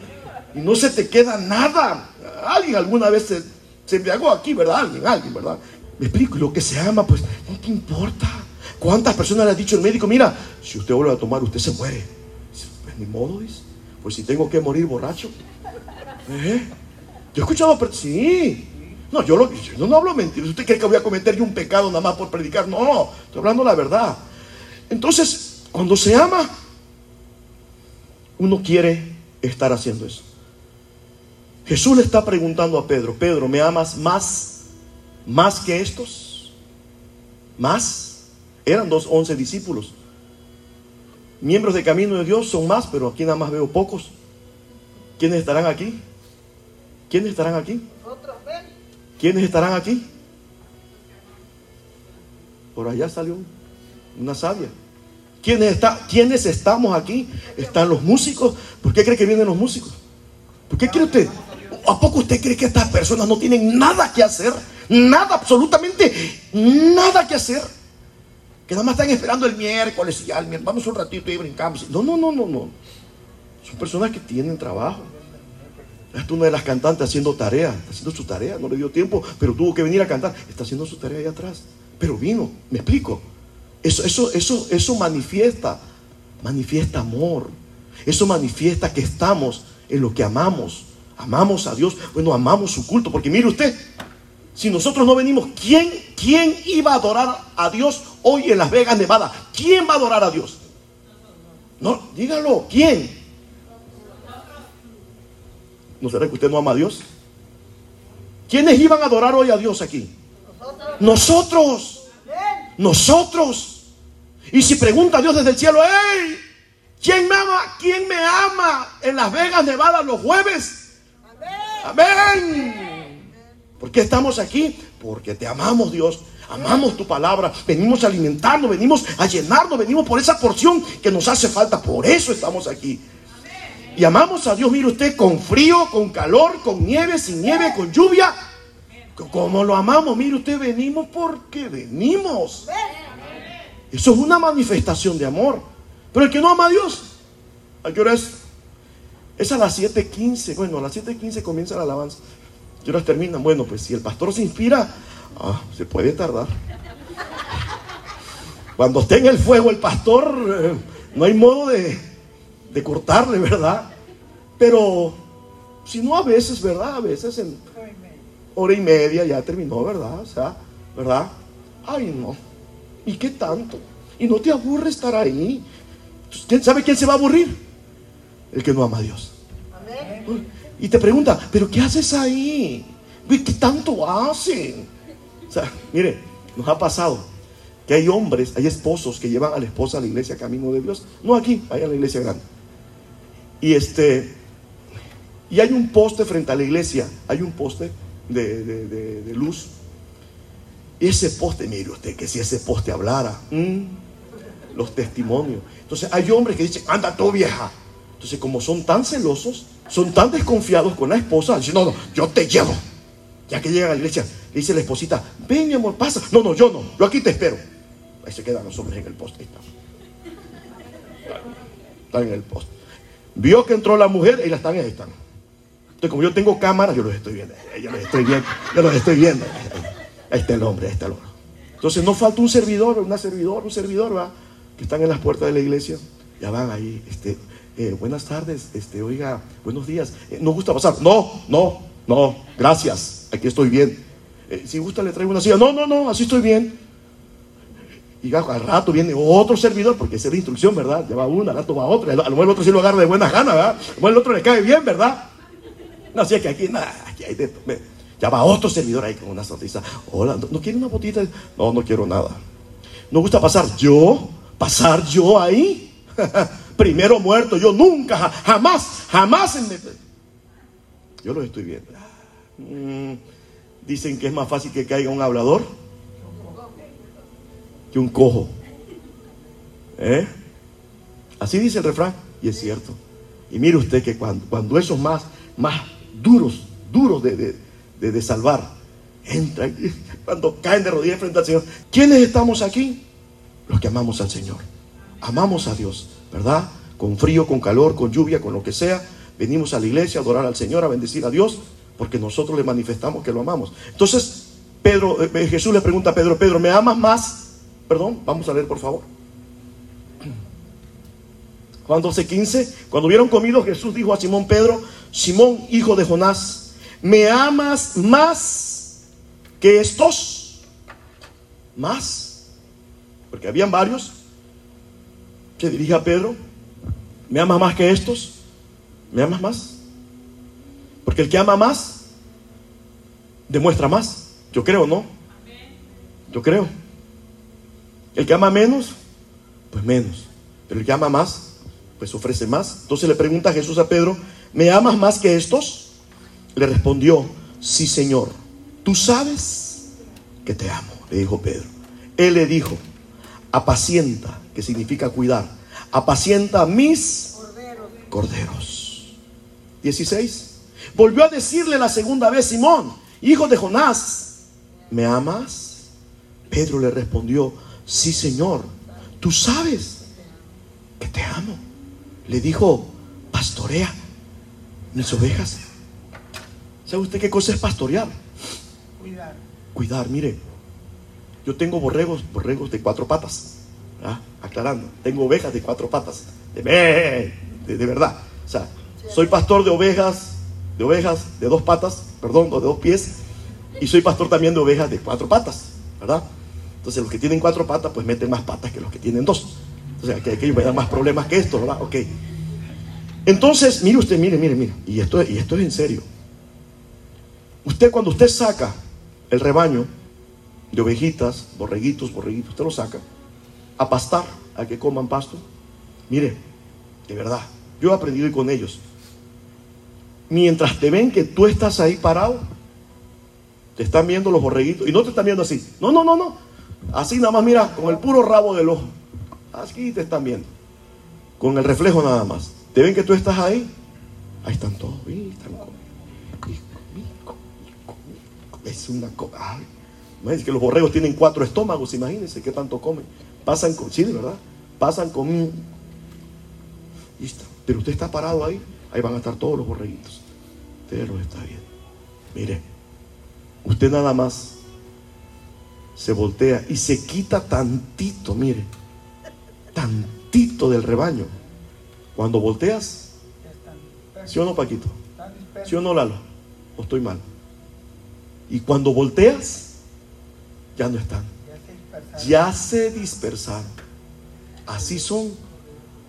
y no se te queda nada. Alguien alguna vez se, se embriagó aquí, ¿verdad? Alguien, alguien, ¿verdad? Me explico, lo que se ama, pues no te importa. ¿Cuántas personas le ha dicho el médico, mira, si usted vuelve a tomar, usted se muere? Pues ni modo, dice. Pues si tengo que morir borracho. ¿Eh? Yo he escuchado, sí. No, yo, lo, yo no hablo mentiras. ¿Usted cree que voy a cometer yo un pecado nada más por predicar? No, estoy hablando la verdad. Entonces, cuando se ama, uno quiere estar haciendo eso. Jesús le está preguntando a Pedro, Pedro, ¿me amas más, más que estos? ¿Más? Eran dos once discípulos miembros de Camino de Dios son más, pero aquí nada más veo pocos. ¿Quiénes estarán aquí? ¿Quiénes estarán aquí? ¿Quiénes estarán aquí? Por allá salió una sabia. ¿Quiénes, está, ¿Quiénes estamos aquí? Están los músicos. ¿Por qué cree que vienen los músicos? ¿Por qué cree usted? ¿A poco usted cree que estas personas no tienen nada que hacer? Nada, absolutamente nada que hacer que nada más están esperando el miércoles y ya, vamos un ratito y brincamos. No, no, no, no, no. Son personas que tienen trabajo. Esta una de las cantantes haciendo tarea, haciendo su tarea, no le dio tiempo, pero tuvo que venir a cantar. Está haciendo su tarea ahí atrás. Pero vino, me explico. Eso, eso, eso, eso manifiesta, manifiesta amor. Eso manifiesta que estamos en lo que amamos. Amamos a Dios, bueno, amamos su culto. Porque mire usted, si nosotros no venimos, ¿quién, ¿quién iba a adorar a Dios hoy en Las Vegas, Nevada? ¿Quién va a adorar a Dios? No, dígalo, ¿quién? ¿No será que usted no ama a Dios? ¿Quiénes iban a adorar hoy a Dios aquí? Nosotros. Nosotros. Y si pregunta a Dios desde el cielo, ¡Hey! ¿Quién me ama? ¿Quién me ama en Las Vegas, Nevada, los jueves? Amén. ¿Por qué estamos aquí? Porque te amamos, Dios. Amamos tu palabra. Venimos a alimentarnos, venimos a llenarnos, venimos por esa porción que nos hace falta. Por eso estamos aquí. Y amamos a Dios, mire usted, con frío, con calor, con nieve, sin nieve, con lluvia. Como lo amamos, mire usted, venimos porque venimos. Eso es una manifestación de amor. Pero el que no ama a Dios, ¿a qué hora es? Es a las 7.15. Bueno, a las 7.15 comienza la alabanza. ¿Qué horas terminan? Bueno, pues si el pastor se inspira, ah, se puede tardar. Cuando esté en el fuego el pastor, eh, no hay modo de, de cortarle, ¿verdad? Pero si no a veces, ¿verdad? A veces en hora y media ya terminó, ¿verdad? O sea, ¿verdad? Ay, no. ¿Y qué tanto? Y no te aburre estar ahí. ¿Quién sabe quién se va a aburrir? El que no ama a Dios. Y te pregunta, ¿pero qué haces ahí? ¿Qué tanto hacen? O sea, mire, nos ha pasado que hay hombres, hay esposos que llevan a la esposa a la iglesia camino de Dios. No aquí, allá en la iglesia grande. Y este, y hay un poste frente a la iglesia, hay un poste de, luz. Y ese poste, mire usted, que si ese poste hablara, los testimonios. Entonces hay hombres que dicen, anda tú vieja. Entonces como son tan celosos, son tan desconfiados con la esposa, dicen, no, no, yo te llevo. Ya que llega a la iglesia, le dice la esposita, ven mi amor, pasa. No, no, yo no, yo aquí te espero. Ahí se quedan los hombres en el poste. Están. Están en el poste. Vio que entró la mujer y las están, ahí están. Entonces, como yo tengo cámaras, yo los estoy viendo. Yo los estoy viendo. Yo los estoy viendo. Ahí está el hombre, ahí está el hombre. Entonces no falta un servidor, una servidor, un servidor, ¿va? Que están en las puertas de la iglesia. Ya van ahí, este, eh, buenas tardes, este, oiga, buenos días. Eh, ¿Nos gusta pasar? No, no, no, gracias. Aquí estoy bien. Eh, si gusta le traigo una silla. No, no, no, así estoy bien. Y al rato viene otro servidor, porque esa es la instrucción, ¿verdad? Ya va uno, al rato va otro. A lo mejor el otro sí lo agarra de buenas ganas, ¿verdad? A lo mejor el otro le cae bien, ¿verdad? No, así que aquí, nada, aquí hay de, ya va otro servidor ahí con una sonrisa. Hola, ¿no, quiere una botita? No, no quiero nada. ¿No gusta pasar yo? ¿Pasar yo ahí? Primero muerto, yo nunca, jamás, jamás en Yo lo estoy viendo. Mm, dicen que es más fácil que caiga un hablador que un cojo. ¿Eh? Así dice el refrán, y es cierto. Y mire usted que cuando, cuando esos más, más duros, duros de, de, salvar, entran cuando caen de rodillas frente al Señor. ¿Quiénes estamos aquí? Los que amamos al Señor. Amamos a Dios, ¿verdad? Con frío, con calor, con lluvia, con lo que sea. Venimos a la iglesia a adorar al Señor, a bendecir a Dios, porque nosotros le manifestamos que lo amamos. Entonces, Pedro, eh, Jesús le pregunta a Pedro, Pedro, ¿me amas más? Perdón, vamos a leer por favor. Juan 12, 15. Cuando hubieron comido, Jesús dijo a Simón Pedro, Simón, hijo de Jonás, ¿me amas más que estos? Más. Porque habían varios. Se dirige a Pedro, ¿me amas más que estos? ¿Me amas más? Porque el que ama más, demuestra más. Yo creo, ¿no? Yo creo. El que ama menos, pues menos. Pero el que ama más, pues ofrece más. Entonces le pregunta a Jesús a Pedro, ¿me amas más que estos? Le respondió, sí Señor, tú sabes que te amo, le dijo Pedro. Él le dijo, apacienta, que significa cuidar, apacienta mis corderos. 16. Volvió a decirle la segunda vez, Simón, hijo de Jonás, ¿me amas? Pedro le respondió, sí Señor, tú sabes que te amo. Le dijo, pastorea mis ovejas. ¿Sabe usted qué cosa es pastorear? Cuidar. Cuidar, mire. Yo tengo borregos, borregos de cuatro patas. Aclarando, tengo ovejas de cuatro patas. De, de, verdad. O sea, soy pastor de ovejas, de ovejas de dos patas, perdón, de dos pies. Y soy pastor también de ovejas de cuatro patas, ¿verdad? Entonces los que tienen cuatro patas, pues meten más patas que los que tienen dos. Sea, que aquellos me dan más problemas que esto, ¿verdad? Ok. Entonces, mire usted, mire, mire, mire. Y esto, y esto es en serio. Usted cuando usted saca el rebaño de ovejitas, borreguitos, borreguitos, usted lo saca a pastar, a que coman pasto. Mire, de verdad, yo he aprendido con ellos. Mientras te ven que tú estás ahí parado, te están viendo los borreguitos y no te están viendo así. No, no, no, no. Así nada más, mira, con el puro rabo del ojo. Aquí te están viendo. Con el reflejo nada más. ¿Te ven que tú estás ahí? Ahí están todos. Es una cosa. Es que los borregos tienen cuatro estómagos, imagínense qué tanto comen. Pasan con. Sí, de verdad. Pasan con. Listo. Pero usted está parado ahí. Ahí van a estar todos los borreguitos. Usted los está viendo. Mire. Usted nada más se voltea y se quita tantito, mire, tantito del rebaño. Cuando volteas, ¿sí o no, Paquito? ¿Sí o no, Lalo? ¿O estoy mal? Y cuando volteas, ya no están. Ya se dispersaron. Así son.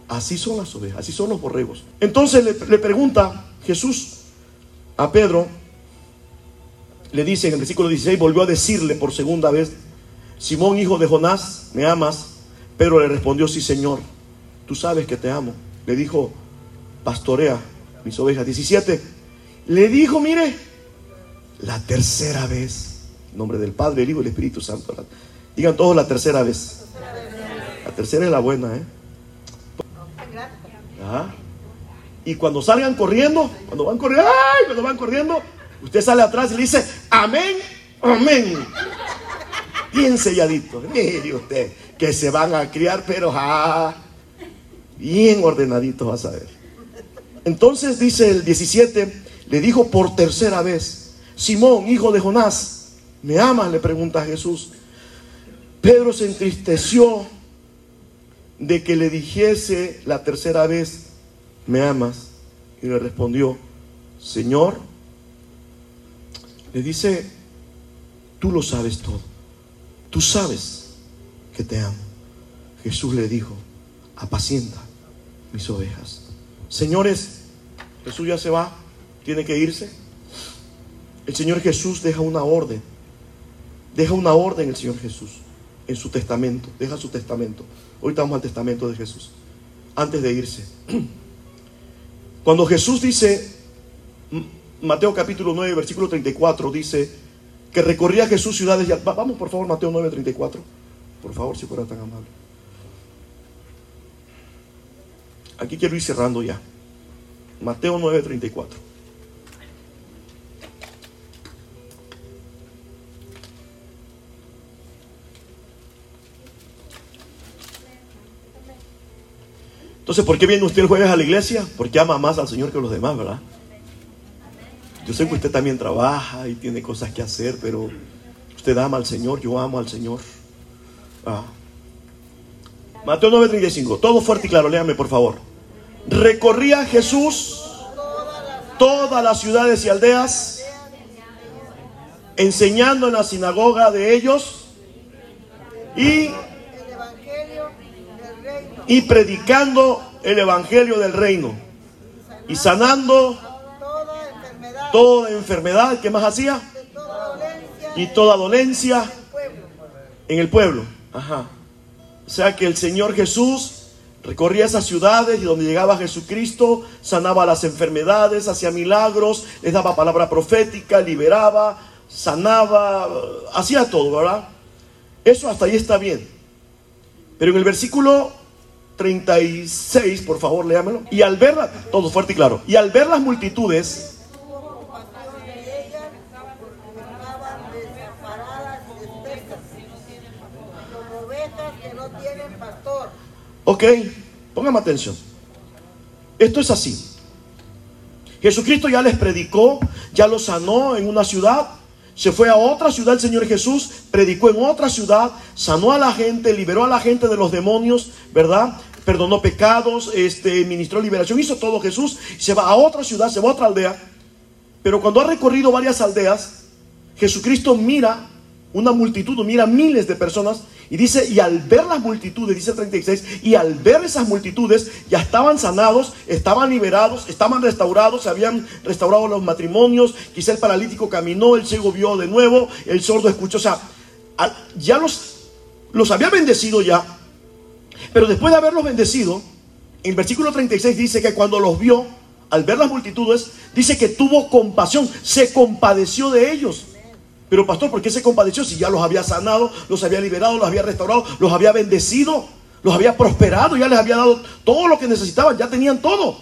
Así son las ovejas. Así son los borregos. Entonces le, pregunta Jesús a Pedro, le dice en el versículo 16, volvió a decirle por segunda vez, Simón, hijo de Jonás, ¿me amas? Pedro le respondió, sí, Señor, tú sabes que te amo. Le dijo, pastorea mis ovejas. 17, le dijo, mire, la tercera vez, en nombre del Padre, el Hijo y el Espíritu Santo. Digan todos la tercera vez. La tercera es la buena, ¿eh? Y cuando salgan corriendo, cuando van corriendo, ¡ay! Cuando van corriendo, Usted sale atrás y le dice, amén, amén. Bien selladito. Mire usted, que se van a criar, pero bien ordenaditos vas a ver. Entonces dice el 17, le dijo por tercera vez, Simón, hijo de Jonás, ¿me amas? Le pregunta Jesús. Pedro se entristeció de que le dijese la tercera vez, ¿me amas? Y le respondió, Señor, le dice, tú lo sabes todo, tú sabes que te amo. Jesús le dijo, apacienta mis ovejas. Señores, Jesús ya se va, tiene que irse. El Señor Jesús deja una orden, deja una orden el Señor Jesús en su testamento, deja su testamento. Hoy estamos al testamento de Jesús, antes de irse. Cuando Jesús dice, Mateo capítulo 9, versículo 34, dice que recorría Jesús ciudades y... Vamos por favor, Mateo 9, 34. Por favor, si fuera tan amable. Aquí quiero ir cerrando ya. Mateo 9, 34. Entonces, ¿por qué viene usted el jueves a la iglesia? Porque ama más al Señor que los demás, ¿verdad? Yo sé que usted también trabaja y tiene cosas que hacer, pero usted ama al Señor, yo amo al Señor. Ah. Mateo 9:35, todo fuerte y claro, léame por favor. Recorría Jesús todas las ciudades y aldeas, enseñando en la sinagoga de ellos y y predicando el Evangelio del reino y sanando toda enfermedad, ¿qué más hacía? Y toda dolencia en el pueblo. Ajá. O sea que el Señor Jesús recorría esas ciudades y donde llegaba Jesucristo, sanaba las enfermedades, hacía milagros, les daba palabra profética, liberaba, sanaba, hacía todo, ¿verdad? Eso hasta ahí está bien. Pero en el versículo 36, por favor, léamelo. Y al verla, todo fuerte y claro. Y al ver las multitudes, Ok, póngame atención. Esto es así. Jesucristo ya les predicó, ya los sanó en una ciudad, se fue a otra ciudad el Señor Jesús, predicó en otra ciudad, sanó a la gente, liberó a la gente de los demonios, ¿verdad? Perdonó pecados, este, ministró liberación, hizo todo Jesús, se va a otra ciudad, se va a otra aldea. Pero cuando ha recorrido varias aldeas, Jesucristo mira una multitud, mira miles de personas y dice, y al ver las multitudes, dice 36, y al ver esas multitudes, ya estaban sanados, estaban liberados, estaban restaurados, se habían restaurado los matrimonios, quizá el paralítico caminó, el ciego vio de nuevo, el sordo escuchó, o sea, ya los, los había bendecido ya, pero después de haberlos bendecido, en versículo 36 dice que cuando los vio, al ver las multitudes, dice que tuvo compasión, se compadeció de ellos. Pero pastor, ¿por qué se compadeció si ya los había sanado, los había liberado, los había restaurado, los había bendecido, los había prosperado, ya les había dado todo lo que necesitaban, ya tenían todo?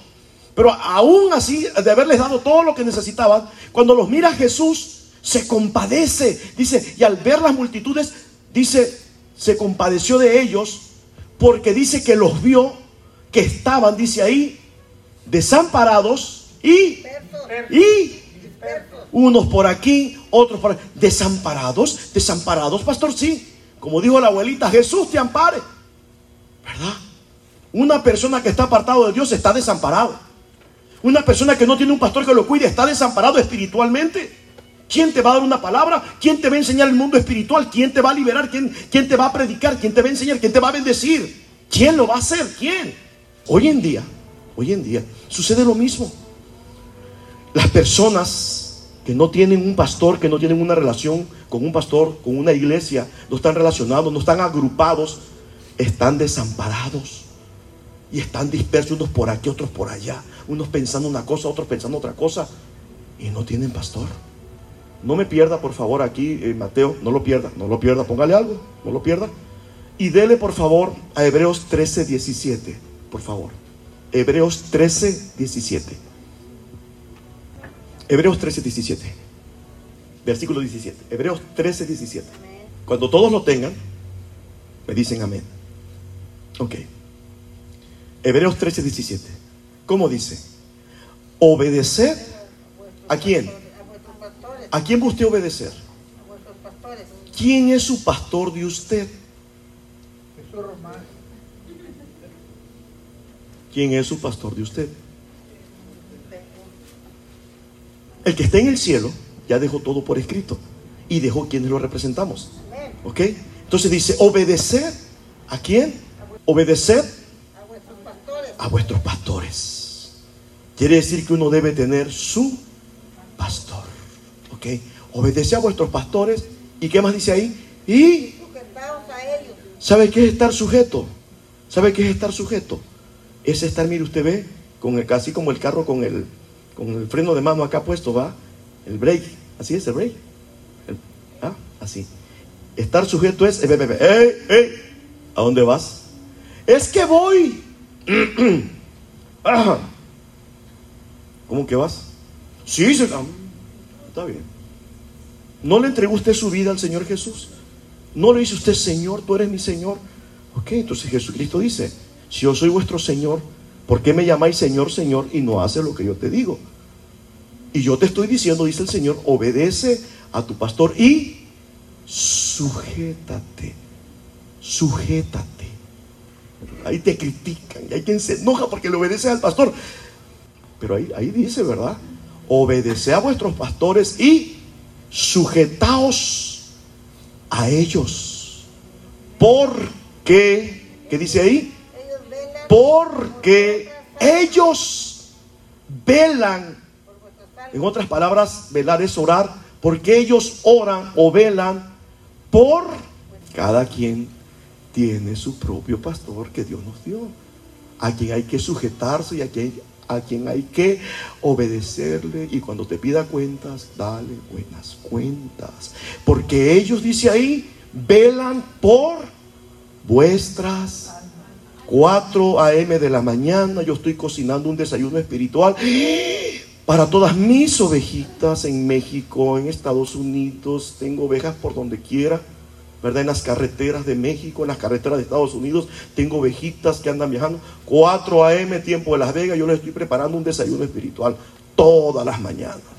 Pero aún así, de haberles dado todo lo que necesitaban, cuando los mira Jesús, se compadece. Dice, y al ver las multitudes, dice, se compadeció de ellos porque dice que los vio que estaban, dice ahí, desamparados y, y unos por aquí, otros por aquí, desamparados, desamparados, pastor, sí, como dijo la abuelita, Jesús te ampare, ¿verdad? Una persona que está apartado de Dios está desamparado. Una persona que no tiene un pastor que lo cuide está desamparado espiritualmente. ¿Quién te va a dar una palabra? ¿Quién te va a enseñar el mundo espiritual? ¿Quién te va a liberar? ¿Quién, ¿Quién te va a predicar? ¿Quién te va a enseñar? ¿Quién te va a bendecir? ¿Quién lo va a hacer? ¿Quién? Hoy en día, hoy en día, sucede lo mismo. Las personas que no tienen un pastor, que no tienen una relación con un pastor, con una iglesia, no están relacionados, no están agrupados, están desamparados. Y están dispersos unos por aquí, otros por allá. Unos pensando una cosa, otros pensando otra cosa. Y no tienen pastor. No me pierda, por favor, aquí, eh, Mateo, no lo pierda, no lo pierda, póngale algo, no lo pierda. Y dele, por favor, a Hebreos 13, 17, por favor. Hebreos 13, 17. Hebreos 13, 17. Versículo 17. Hebreos 13, 17. Cuando todos lo tengan, Me dicen amén. Ok. Hebreos 13, 17. ¿Cómo dice? Obedecer a quién? A vuestros pastores, ¿A quién usted a obedecer? a vuestros pastores. ¿Quién es su pastor de usted? Jesús Román. ¿Quién es su pastor de usted? El que está en el cielo ya dejó todo por escrito y dejó quienes lo representamos. ¿Ok? Entonces dice, obedecer a quién? Obedecer a vuestros pastores. Quiere decir que uno debe tener su pastor. ¿Ok? Obedece a vuestros pastores. ¿Y qué más dice ahí? Y. ¿Sabe qué es estar sujeto? ¿Sabe qué es estar sujeto? Es estar, mire, usted ve, con el, casi como el carro con el, con el freno de mano acá puesto, va, el brake, así es el brake. El- ah, así. Estar sujeto es, eh, ve, ¡ey, ey! ¿A dónde vas? Es que voy. ¿Cómo que vas? Sí, se- está bien. ¿No le entregó usted su vida al Señor Jesús? ¿No le dice usted, Señor, tú eres mi Señor? Ok, entonces Jesucristo dice, si yo soy vuestro Señor, ¿por qué me llamáis Señor, Señor y no hace lo que yo te digo? Y yo te estoy diciendo, dice el Señor, obedece a tu pastor y sujétate, sujétate. Ahí te critican y hay quien se enoja porque le obedece al pastor. Pero ahí, ahí dice, ¿verdad? Obedece a vuestros pastores y sujetaos a ellos. Porque, ¿qué dice ahí? Porque ellos velan. En otras palabras, velar es orar. Porque ellos oran o velan por cada quien tiene su propio pastor que Dios nos dio. A quien hay que sujetarse y a quien, a quien hay que obedecerle. Y cuando te pida cuentas, dale buenas cuentas. Porque ellos, dice ahí, velan por vuestras 4 a.m. de la mañana. Yo estoy cocinando un desayuno espiritual para todas mis ovejitas en México, en Estados Unidos. Tengo ovejas por donde quiera. ¿Verdad? En las carreteras de México, en las carreteras de Estados Unidos, tengo ovejitas que andan viajando. 4 a.m. tiempo de Las Vegas, yo les estoy preparando un desayuno espiritual todas las mañanas.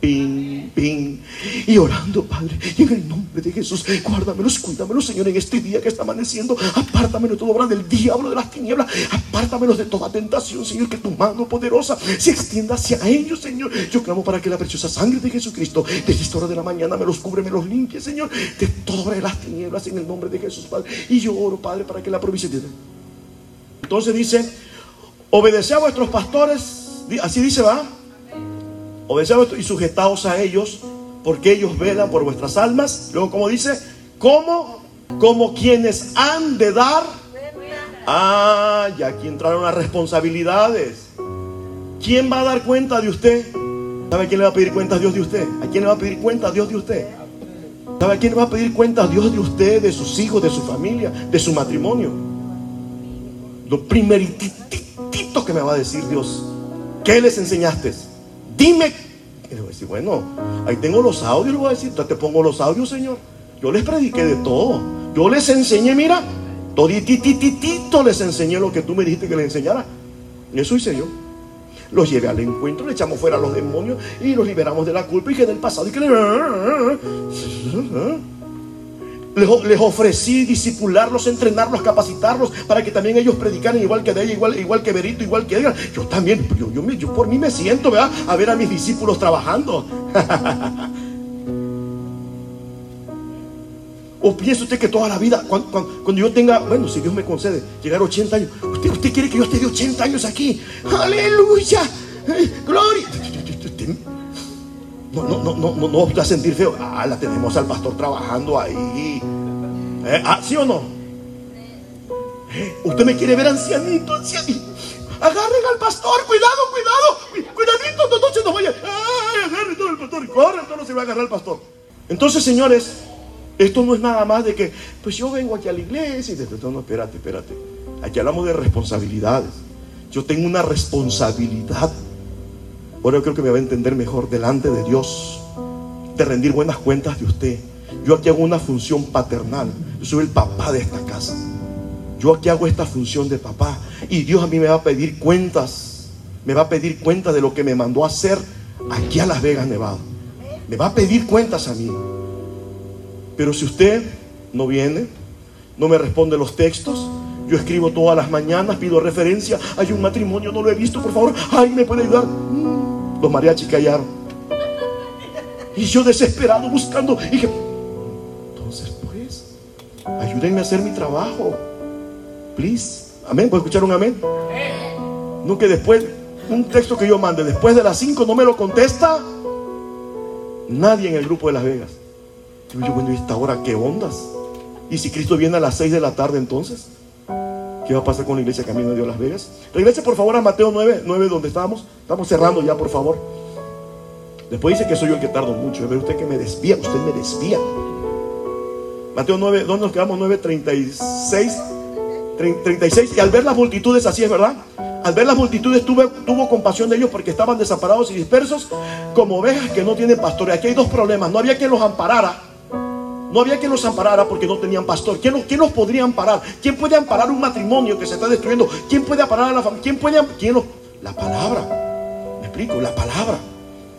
Ping, ping. Y orando, Padre, en el nombre de Jesús, guárdamelos, cuídamelos, Señor, en este día que está amaneciendo. Apártamelos de toda obra del diablo, de las tinieblas. Apártamelos de toda tentación, Señor, que tu mano poderosa se extienda hacia ellos, Señor. Yo clamo para que la preciosa sangre de Jesucristo, desde esta hora de la mañana, me los cubre, me los limpie, Señor, de toda obra de las tinieblas, en el nombre de Jesús, Padre. Y yo oro, Padre, para que la provisión Entonces dice, obedece a vuestros pastores, así dice, va. Obedeced y sujetaos a ellos, porque ellos velan por vuestras almas. Luego, como dice, como, como quienes han de dar. Ah, ya aquí entraron las responsabilidades. ¿Quién va a dar cuenta de usted? ¿Sabe quién le va a pedir cuenta a Dios de usted? ¿A quién le va a pedir cuenta a Dios de usted? ¿Sabe quién le va a pedir cuenta a Dios de usted, de sus hijos, de su familia, de su matrimonio? Lo primeritito que me va a decir Dios. ¿Qué les enseñaste? Dime. Y le voy a decir, bueno, ahí tengo los audios, le voy a decir, ya te pongo los audios, Señor. Yo les prediqué de todo. Yo les enseñé, mira, toditititito les enseñé lo que tú me dijiste que les enseñara. Eso hice yo. Los llevé al encuentro, le echamos fuera a los demonios y los liberamos de la culpa y que del pasado y que les, ofrecí disipularlos, entrenarlos, capacitarlos para que también ellos predicaran igual que de ella, igual, que Berito, igual que Edgar. Yo también, yo, por mí me siento, ¿verdad? A ver a mis discípulos trabajando. ¿O piensa usted que toda la vida, cuando, yo tenga, bueno, si Dios me concede, llegar a 80 años, ¿usted, usted quiere que yo esté de 80 años aquí? ¡Aleluya! ¡Gloria! No, no, no, no, no, no a sentir feo. Ah, la tenemos al pastor trabajando ahí. Eh, ah, ¿Sí o no? Eh, Usted me quiere ver ancianito, ancianito. Agarren al pastor, cuidado, cuidado, cu- cuidadito, no, no se nos vaya. Ay, agarren todo el pastor, corre, no se va a agarrar el pastor. Entonces, señores, esto no es nada más de que, pues yo vengo aquí a la iglesia y de, no, no, espérate, espérate. Aquí hablamos de responsabilidades. Yo tengo una responsabilidad. Ahora yo creo que me va a entender mejor delante de Dios, de rendir buenas cuentas de usted. Yo aquí hago una función paternal. Yo soy el papá de esta casa. Yo aquí hago esta función de papá. Y Dios a mí me va a pedir cuentas. Me va a pedir cuentas de lo que me mandó a hacer aquí a Las Vegas, Nevada. Me va a pedir cuentas a mí. Pero si usted no viene, no me responde los textos, yo escribo todas las mañanas, pido referencia. Hay un matrimonio, no lo he visto, por favor. Ay, ¿me puede ayudar? Los mariachis callaron. Y yo desesperado buscando. Dije, entonces pues, ayúdenme a hacer mi trabajo. Please. Amén. ¿Puede escuchar un amén? No que después, un texto que yo mande, después de las 5 no me lo contesta nadie en el grupo de Las Vegas. Yo, yo bueno, ¿y esta hora qué ondas? ¿Y si Cristo viene a las 6 de la tarde entonces? ¿Qué va a pasar con la iglesia Camino de Dios Las Vegas? Regrese por favor a Mateo 9, 9 donde estábamos. Estamos cerrando ya, por favor. Después dice que soy yo el que tardo mucho. Ve usted que me desvía, usted me desvía. Mateo 9, ¿dónde nos quedamos? 9, 36. 36. Y al ver las multitudes, así es, ¿verdad? Al ver las multitudes tuvo, tuvo compasión de ellos porque estaban desamparados y dispersos como ovejas que no tienen pastor. Y aquí hay dos problemas. No había quien los amparara. No había quien los amparara porque no tenían pastor. ¿Quién los, quién los podría amparar? ¿Quién puede amparar un matrimonio que se está destruyendo? ¿Quién puede amparar a la familia? ¿Quién puede quién los, La palabra. ¿Me explico? La palabra.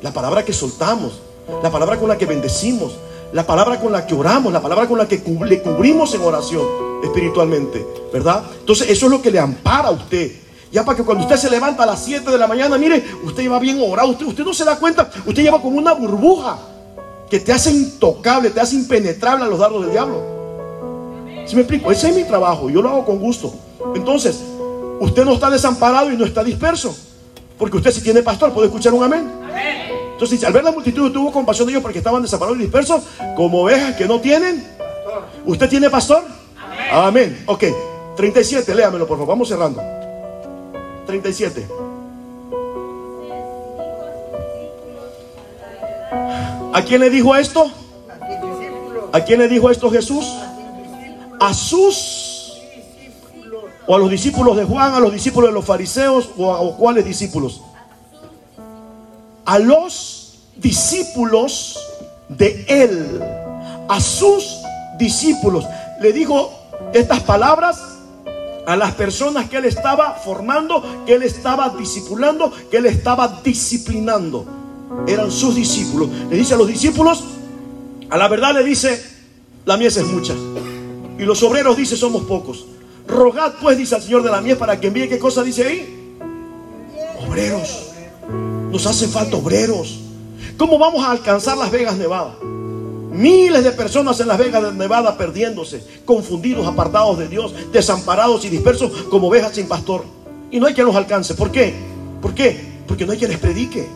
La palabra que soltamos. La palabra con la que bendecimos. La palabra con la que oramos. La palabra con la que le cubrimos en oración espiritualmente. ¿Verdad? Entonces eso es lo que le ampara a usted. Ya para que cuando usted se levanta a las 7 de la mañana, mire, usted lleva bien orado. Usted, usted no se da cuenta. Usted lleva como una burbuja que te hace intocable, te hace impenetrable a los dardos del diablo. ¿Sí me explico? Ese es mi trabajo. Yo lo hago con gusto. Entonces, usted no está desamparado y no está disperso. Porque usted si tiene pastor, puede escuchar un amén. Entonces, al ver la multitud tuvo compasión de ellos porque estaban desamparados y dispersos, como ovejas que no tienen. ¿Usted tiene pastor? Amén. Ok. 37, léamelo por favor. Vamos cerrando. 37. ¿A quién le dijo esto? ¿A quién le dijo esto Jesús? A sus o a los discípulos de Juan, a los discípulos de los fariseos o a, cuáles discípulos? A los discípulos de él, a sus discípulos. Le dijo estas palabras a las personas que él estaba formando, que él estaba discipulando, que él estaba disciplinando. Eran sus discípulos. Le dice a los discípulos, a la verdad le dice, la mies es mucha. Y los obreros dice, somos pocos. Rogad pues, dice al Señor de la mies, para que envíe, ¿qué cosa dice ahí? Obreros. Nos hacen falta obreros. ¿Cómo vamos a alcanzar Las Vegas, Nevada? Miles de personas en Las Vegas Nevada perdiéndose, confundidos, apartados de Dios, desamparados y dispersos como ovejas sin pastor. Y no hay quien los alcance. ¿Por qué? ¿Por qué? Porque no hay quien les predique.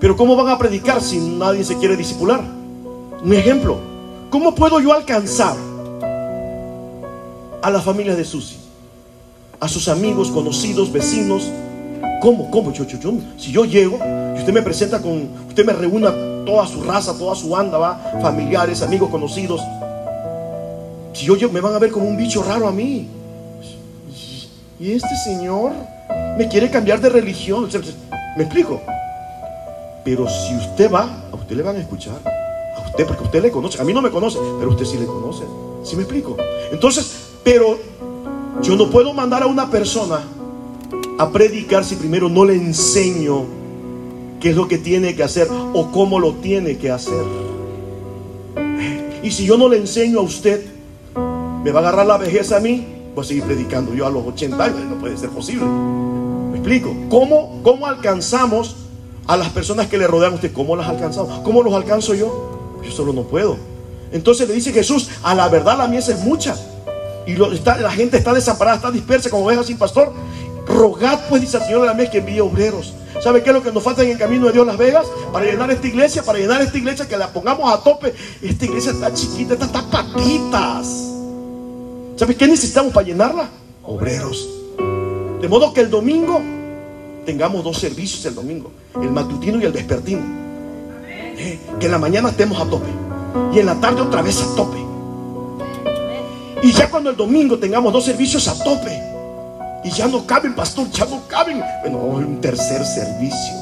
Pero ¿cómo van a predicar si nadie se quiere disipular? Un ejemplo. ¿Cómo puedo yo alcanzar a la familia de Susi? A sus amigos, conocidos, vecinos. ¿Cómo? ¿Cómo? Yo, yo, yo, si yo llego y usted me presenta con, usted me reúna toda su raza, toda su banda, va, familiares, amigos, conocidos. Si yo llego, me van a ver como un bicho raro a mí. Y este señor me quiere cambiar de religión. ¿Me explico? Pero si usted va, a usted le van a escuchar. A usted, porque usted le conoce. A mí no me conoce, pero usted sí le conoce. ¿Sí me explico? Entonces, pero yo no puedo mandar a una persona a predicar si primero no le enseño qué es lo que tiene que hacer o cómo lo tiene que hacer. Y si yo no le enseño a usted, me va a agarrar la vejez a mí, voy a seguir predicando yo a los 80 años, no puede ser posible. ¿Me explico? ¿Cómo, cómo alcanzamos a las personas que le rodean usted, ¿cómo las alcanzamos? ¿Cómo los alcanzo yo? Yo solo no puedo. Entonces le dice Jesús, a la verdad la mies es mucha. Y la gente está desamparada, está dispersa como ovejas sin pastor. Rogad pues, dice el Señor de la mies, que envíe obreros. ¿Sabe qué es lo que nos falta en el camino de Dios Las Vegas? Para llenar esta iglesia, para llenar esta iglesia, que la pongamos a tope. Esta iglesia está chiquita, está, está patitas. ¿Sabe qué necesitamos para llenarla? Obreros. De modo que el domingo tengamos dos servicios el domingo, el matutino y el vespertino. Eh, que en la mañana estemos a tope y en la tarde otra vez a tope. Y ya cuando el domingo tengamos dos servicios a tope y ya no caben, pastor, ya no caben. Bueno, un tercer servicio.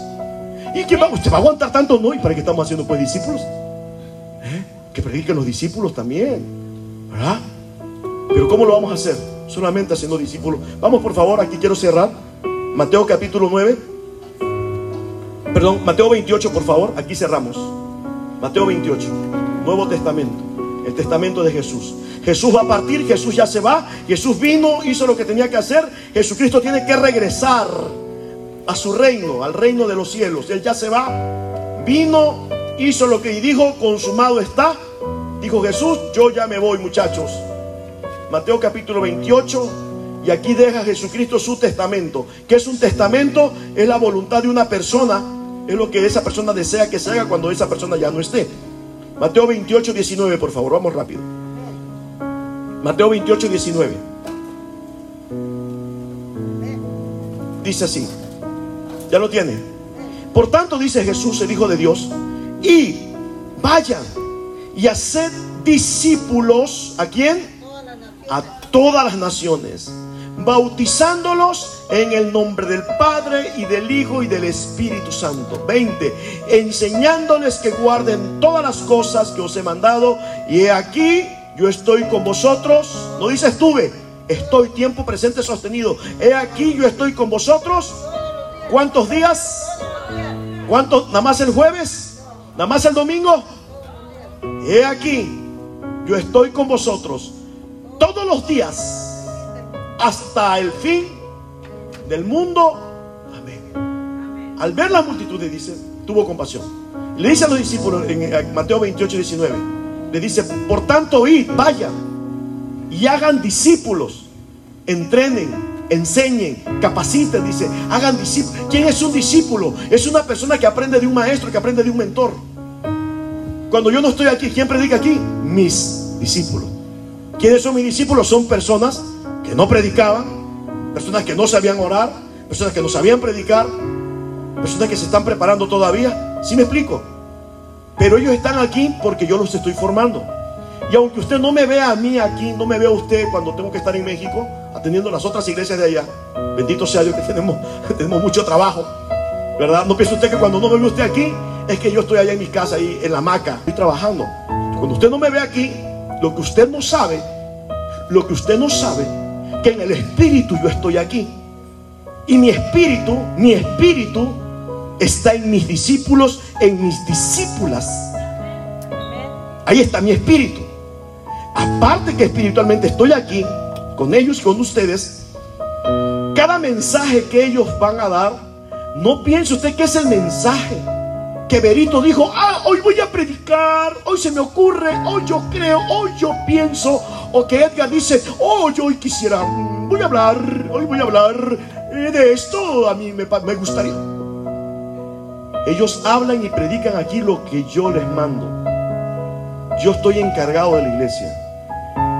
¿Y qué va? ¿Usted va a aguantar tanto? No, ¿y para qué estamos haciendo pues discípulos? ¿Eh? que prediquen los discípulos también, ¿verdad? Pero ¿cómo lo vamos a hacer? Solamente haciendo discípulos. Vamos por favor, aquí quiero cerrar. Mateo capítulo 9. Perdón, Mateo 28, por favor. Aquí cerramos. Mateo 28, Nuevo Testamento. El testamento de Jesús. Jesús va a partir, Jesús ya se va. Jesús vino, hizo lo que tenía que hacer. Jesucristo tiene que regresar a su reino, al reino de los cielos. Él ya se va. Vino, hizo lo que dijo, consumado está. Dijo Jesús, yo ya me voy muchachos. Mateo capítulo 28. Y aquí deja Jesucristo su testamento. ¿Qué es un testamento? Es la voluntad de una persona. Es lo que esa persona desea que se haga cuando esa persona ya no esté. Mateo 28, 19, por favor, vamos rápido. Mateo 28, 19. Dice así. ¿Ya lo tiene? Por tanto, dice Jesús, el Hijo de Dios, y vayan y haced discípulos. ¿A quién? A todas las naciones, bautizándolos en el nombre del Padre y del Hijo y del Espíritu Santo. 20. Enseñándoles que guarden todas las cosas que os he mandado. Y he aquí, yo estoy con vosotros. No dice estuve, estoy tiempo presente sostenido. He aquí, yo estoy con vosotros. ¿Cuántos días? ¿Cuántos? ¿Nada más el jueves? ¿Nada más el domingo? He aquí, yo estoy con vosotros todos los días hasta el fin del mundo. Amén. Al ver la multitud, dice, tuvo compasión. Le dice a los discípulos en Mateo 28, 19, le dice, por tanto, id, vayan y hagan discípulos, entrenen, enseñen, capaciten, dice, hagan discípulos. ¿Quién es un discípulo? Es una persona que aprende de un maestro, que aprende de un mentor. Cuando yo no estoy aquí, ¿quién predica aquí? Mis discípulos. ¿Quiénes son mis discípulos? Son personas que no predicaban, personas que no sabían orar, personas que no sabían predicar, personas que se están preparando todavía. ¿Sí me explico? Pero ellos están aquí porque yo los estoy formando. Y aunque usted no me vea a mí aquí, no me vea usted cuando tengo que estar en México, atendiendo las otras iglesias de allá, bendito sea Dios que tenemos, tenemos mucho trabajo, ¿verdad? No piense usted que cuando no me ve usted aquí, es que yo estoy allá en mi casa, ahí en la hamaca, estoy trabajando. Cuando usted no me ve aquí, lo que usted no sabe, lo que usted no sabe, que en el espíritu yo estoy aquí. Y mi espíritu, mi espíritu está en mis discípulos, en mis discípulas. Ahí está mi espíritu. Aparte que espiritualmente estoy aquí, con ellos con ustedes, cada mensaje que ellos van a dar, no piense usted que es el mensaje que Berito dijo, ah, hoy voy a predicar, hoy se me ocurre, hoy yo creo, hoy yo pienso, o que Edgar dice, oh, yo hoy quisiera, voy a hablar, hoy voy a hablar eh, de esto, a mí me, me gustaría. Ellos hablan y predican aquí lo que yo les mando. Yo estoy encargado de la iglesia.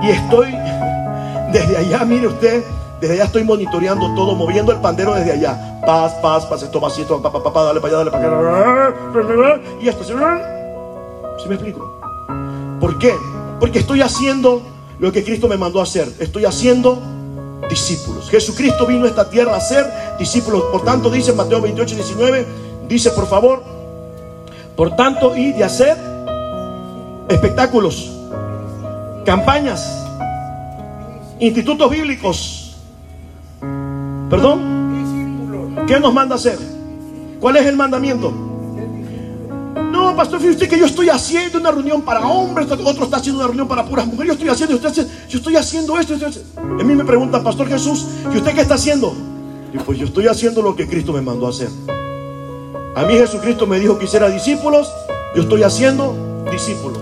Y estoy desde allá, mire usted, desde allá estoy monitoreando todo, moviendo el pandero desde allá. Paz, paz, paz, esto, pasito, papá, papá, dale para allá, dale para acá. Y esto, ¿sí me explico? ¿Por qué? Porque estoy haciendo lo que Cristo me mandó a hacer. Estoy haciendo discípulos. Jesucristo vino a esta tierra a ser discípulos. Por tanto, dice Mateo 28, 19, dice, por favor, por tanto, y de hacer espectáculos, campañas, institutos bíblicos. ¿Perdón? ¿Qué nos manda hacer? ¿Cuál es el mandamiento? No, pastor, fíjate usted que yo estoy haciendo una reunión para hombres, otro está haciendo una reunión para puras mujeres. Yo estoy haciendo, usted, yo estoy haciendo esto. A mí me pregunta, Pastor Jesús, ¿y usted qué está haciendo? Y pues yo estoy haciendo lo que Cristo me mandó a hacer. A mí Jesucristo me dijo que hiciera discípulos, yo estoy haciendo discípulos.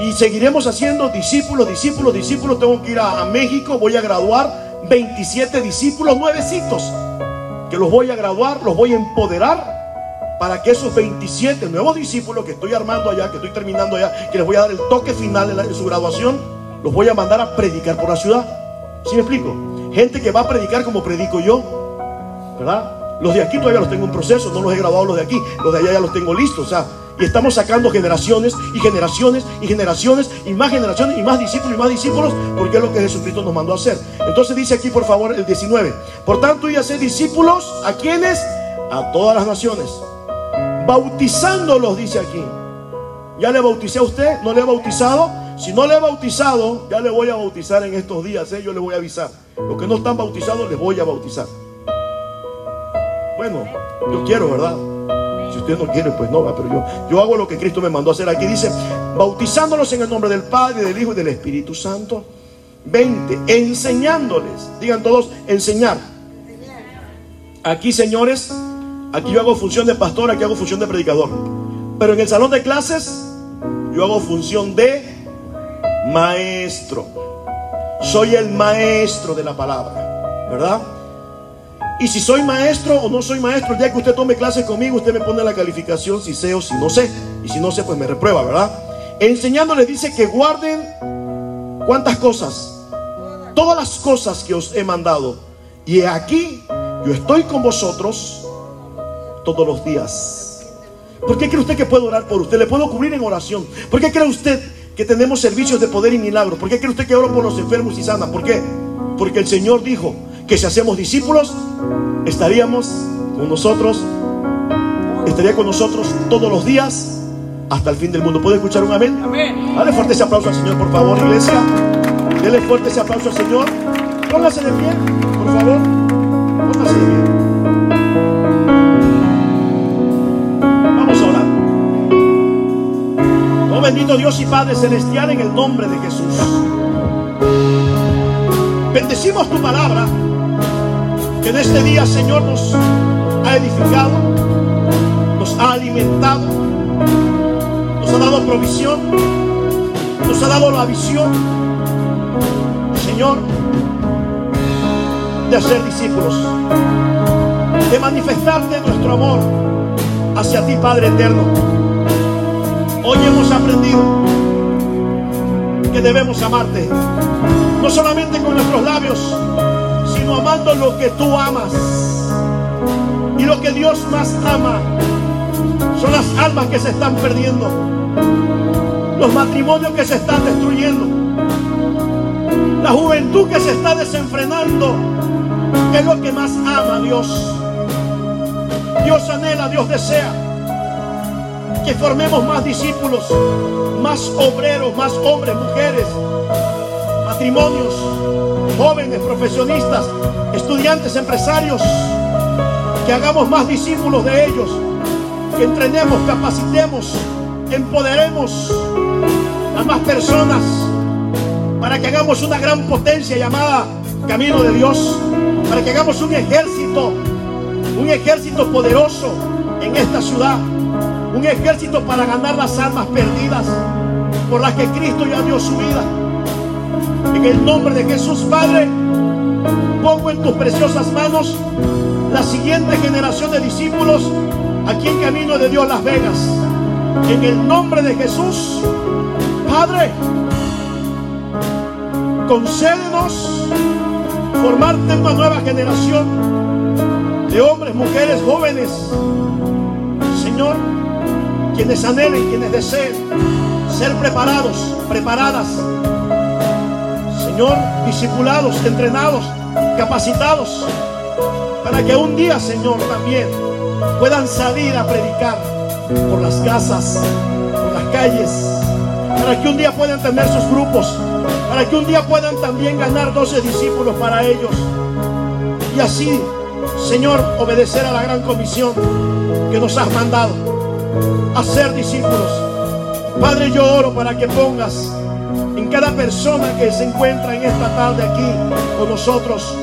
Y seguiremos haciendo discípulos, discípulos, discípulos. Tengo que ir a, a México, voy a graduar 27 discípulos nuevecitos. Que los voy a graduar, los voy a empoderar para que esos 27 nuevos discípulos que estoy armando allá, que estoy terminando allá, que les voy a dar el toque final en, su graduación, los voy a mandar a predicar por la ciudad. ¿Sí me explico? Gente que va a predicar como predico yo, ¿verdad? Los de aquí todavía los tengo en proceso, no los he grabado los de aquí, los de allá ya los tengo listos, o sea, y estamos sacando generaciones y generaciones y generaciones y más generaciones y más discípulos y más discípulos, porque es lo que Jesucristo nos mandó a hacer. Entonces dice aquí, por favor, el 19. Por tanto, y hacer discípulos a quienes? A todas las naciones bautizándolos, dice aquí. ¿Ya le bauticé a usted? ¿No le he bautizado? Si no le he bautizado, ya le voy a bautizar en estos días. ¿eh? Yo le voy a avisar. Los que no están bautizados, les voy a bautizar. Bueno, yo quiero, ¿verdad? Si usted no quiere, pues no, pero yo, yo hago lo que Cristo me mandó a hacer. Aquí dice, bautizándolos en el nombre del Padre, del Hijo y del Espíritu Santo. 20, enseñándoles. Digan todos, enseñar. Aquí, señores, aquí yo hago función de pastor, aquí hago función de predicador. Pero en el salón de clases, yo hago función de maestro. Soy el maestro de la palabra, ¿verdad? Y si soy maestro o no soy maestro, ya que usted tome clases conmigo, usted me pone la calificación si sé o si no sé. Y si no sé, pues me reprueba, ¿verdad? Enseñándoles dice que guarden cuántas cosas. Todas las cosas que os he mandado. Y aquí yo estoy con vosotros todos los días. ¿Por qué cree usted que puedo orar por usted? Le puedo cubrir en oración. ¿Por qué cree usted que tenemos servicios de poder y milagros. ¿Por qué cree usted que oro por los enfermos y sanan? ¿Por qué? Porque el Señor dijo que si hacemos discípulos, estaríamos con nosotros, estaría con nosotros todos los días hasta el fin del mundo. ¿Puede escuchar un amén? Amén. Dale fuerte ese aplauso al Señor, por favor, iglesia. Dele fuerte ese aplauso al Señor. Póngase de pie, por favor. Póngase de pie. bendito Dios y Padre Celestial en el nombre de Jesús. Bendecimos tu palabra que en este día, Señor, nos ha edificado, nos ha alimentado, nos ha dado provisión, nos ha dado la visión, Señor, de hacer discípulos, de manifestarte nuestro amor hacia ti, Padre eterno. Hoy hemos aprendido que debemos amarte, no solamente con nuestros labios, amando lo que tú amas. Y lo que Dios más ama son las almas que se están perdiendo, los matrimonios que se están destruyendo, la juventud que se está desenfrenando, es lo que más ama Dios. Dios anhela, Dios desea que formemos más discípulos, más obreros, más hombres, mujeres, matrimonios, jóvenes, profesionistas, estudiantes, empresarios, que hagamos más discípulos de ellos, que entrenemos, capacitemos, empoderemos a más personas para que hagamos una gran potencia llamada Camino de Dios, para que hagamos un ejército, un ejército poderoso en esta ciudad un ejército para ganar las almas perdidas por las que Cristo ya dio su vida. En el nombre de Jesús, Padre, pongo en tus preciosas manos la siguiente generación de discípulos aquí en Camino de Dios Las Vegas. En el nombre de Jesús, Padre, concédenos formarte una nueva generación de hombres, mujeres, jóvenes. Señor, quienes anhelen, quienes deseen ser preparados, preparadas. Señor, discipulados, entrenados, capacitados, para que un día, Señor, también puedan salir a predicar por las casas, por las calles, para que un día puedan tener sus grupos, para que un día puedan también ganar 12 discípulos para ellos. Y así, Señor, obedecer a la gran comisión que nos has mandado a ser discípulos. Padre, yo oro para que pongas en cada persona que se encuentra en esta tarde aquí con nosotros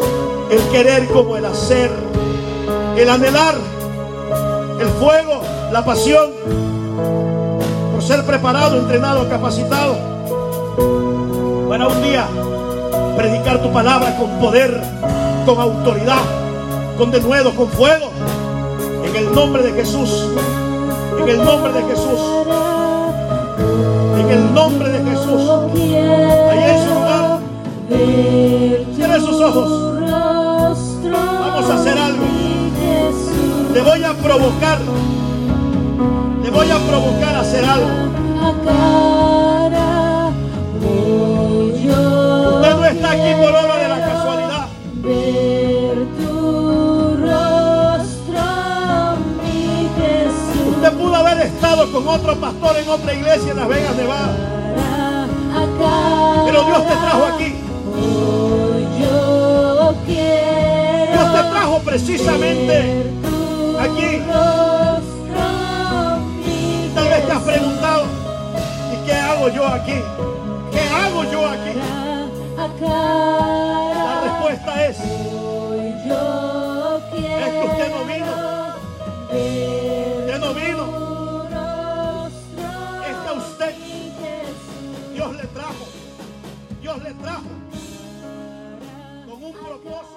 el querer como el hacer, el anhelar, el fuego, la pasión por ser preparado, entrenado, capacitado para un día predicar tu palabra con poder, con autoridad, con denuedo, con fuego, en el nombre de Jesús. En el nombre de Jesús. El nombre de Jesús. Ahí en su lugar. Cierre sus ojos. Vamos a hacer algo. Te voy a provocar. Te voy a provocar a hacer algo. Usted no está aquí por obra de con otro pastor en otra iglesia en Las Vegas, Nevada. Pero Dios te trajo aquí. Dios te trajo precisamente aquí. Tal vez te has preguntado, ¿y qué hago yo aquí? ¿Qué hago yo aquí? Propósito.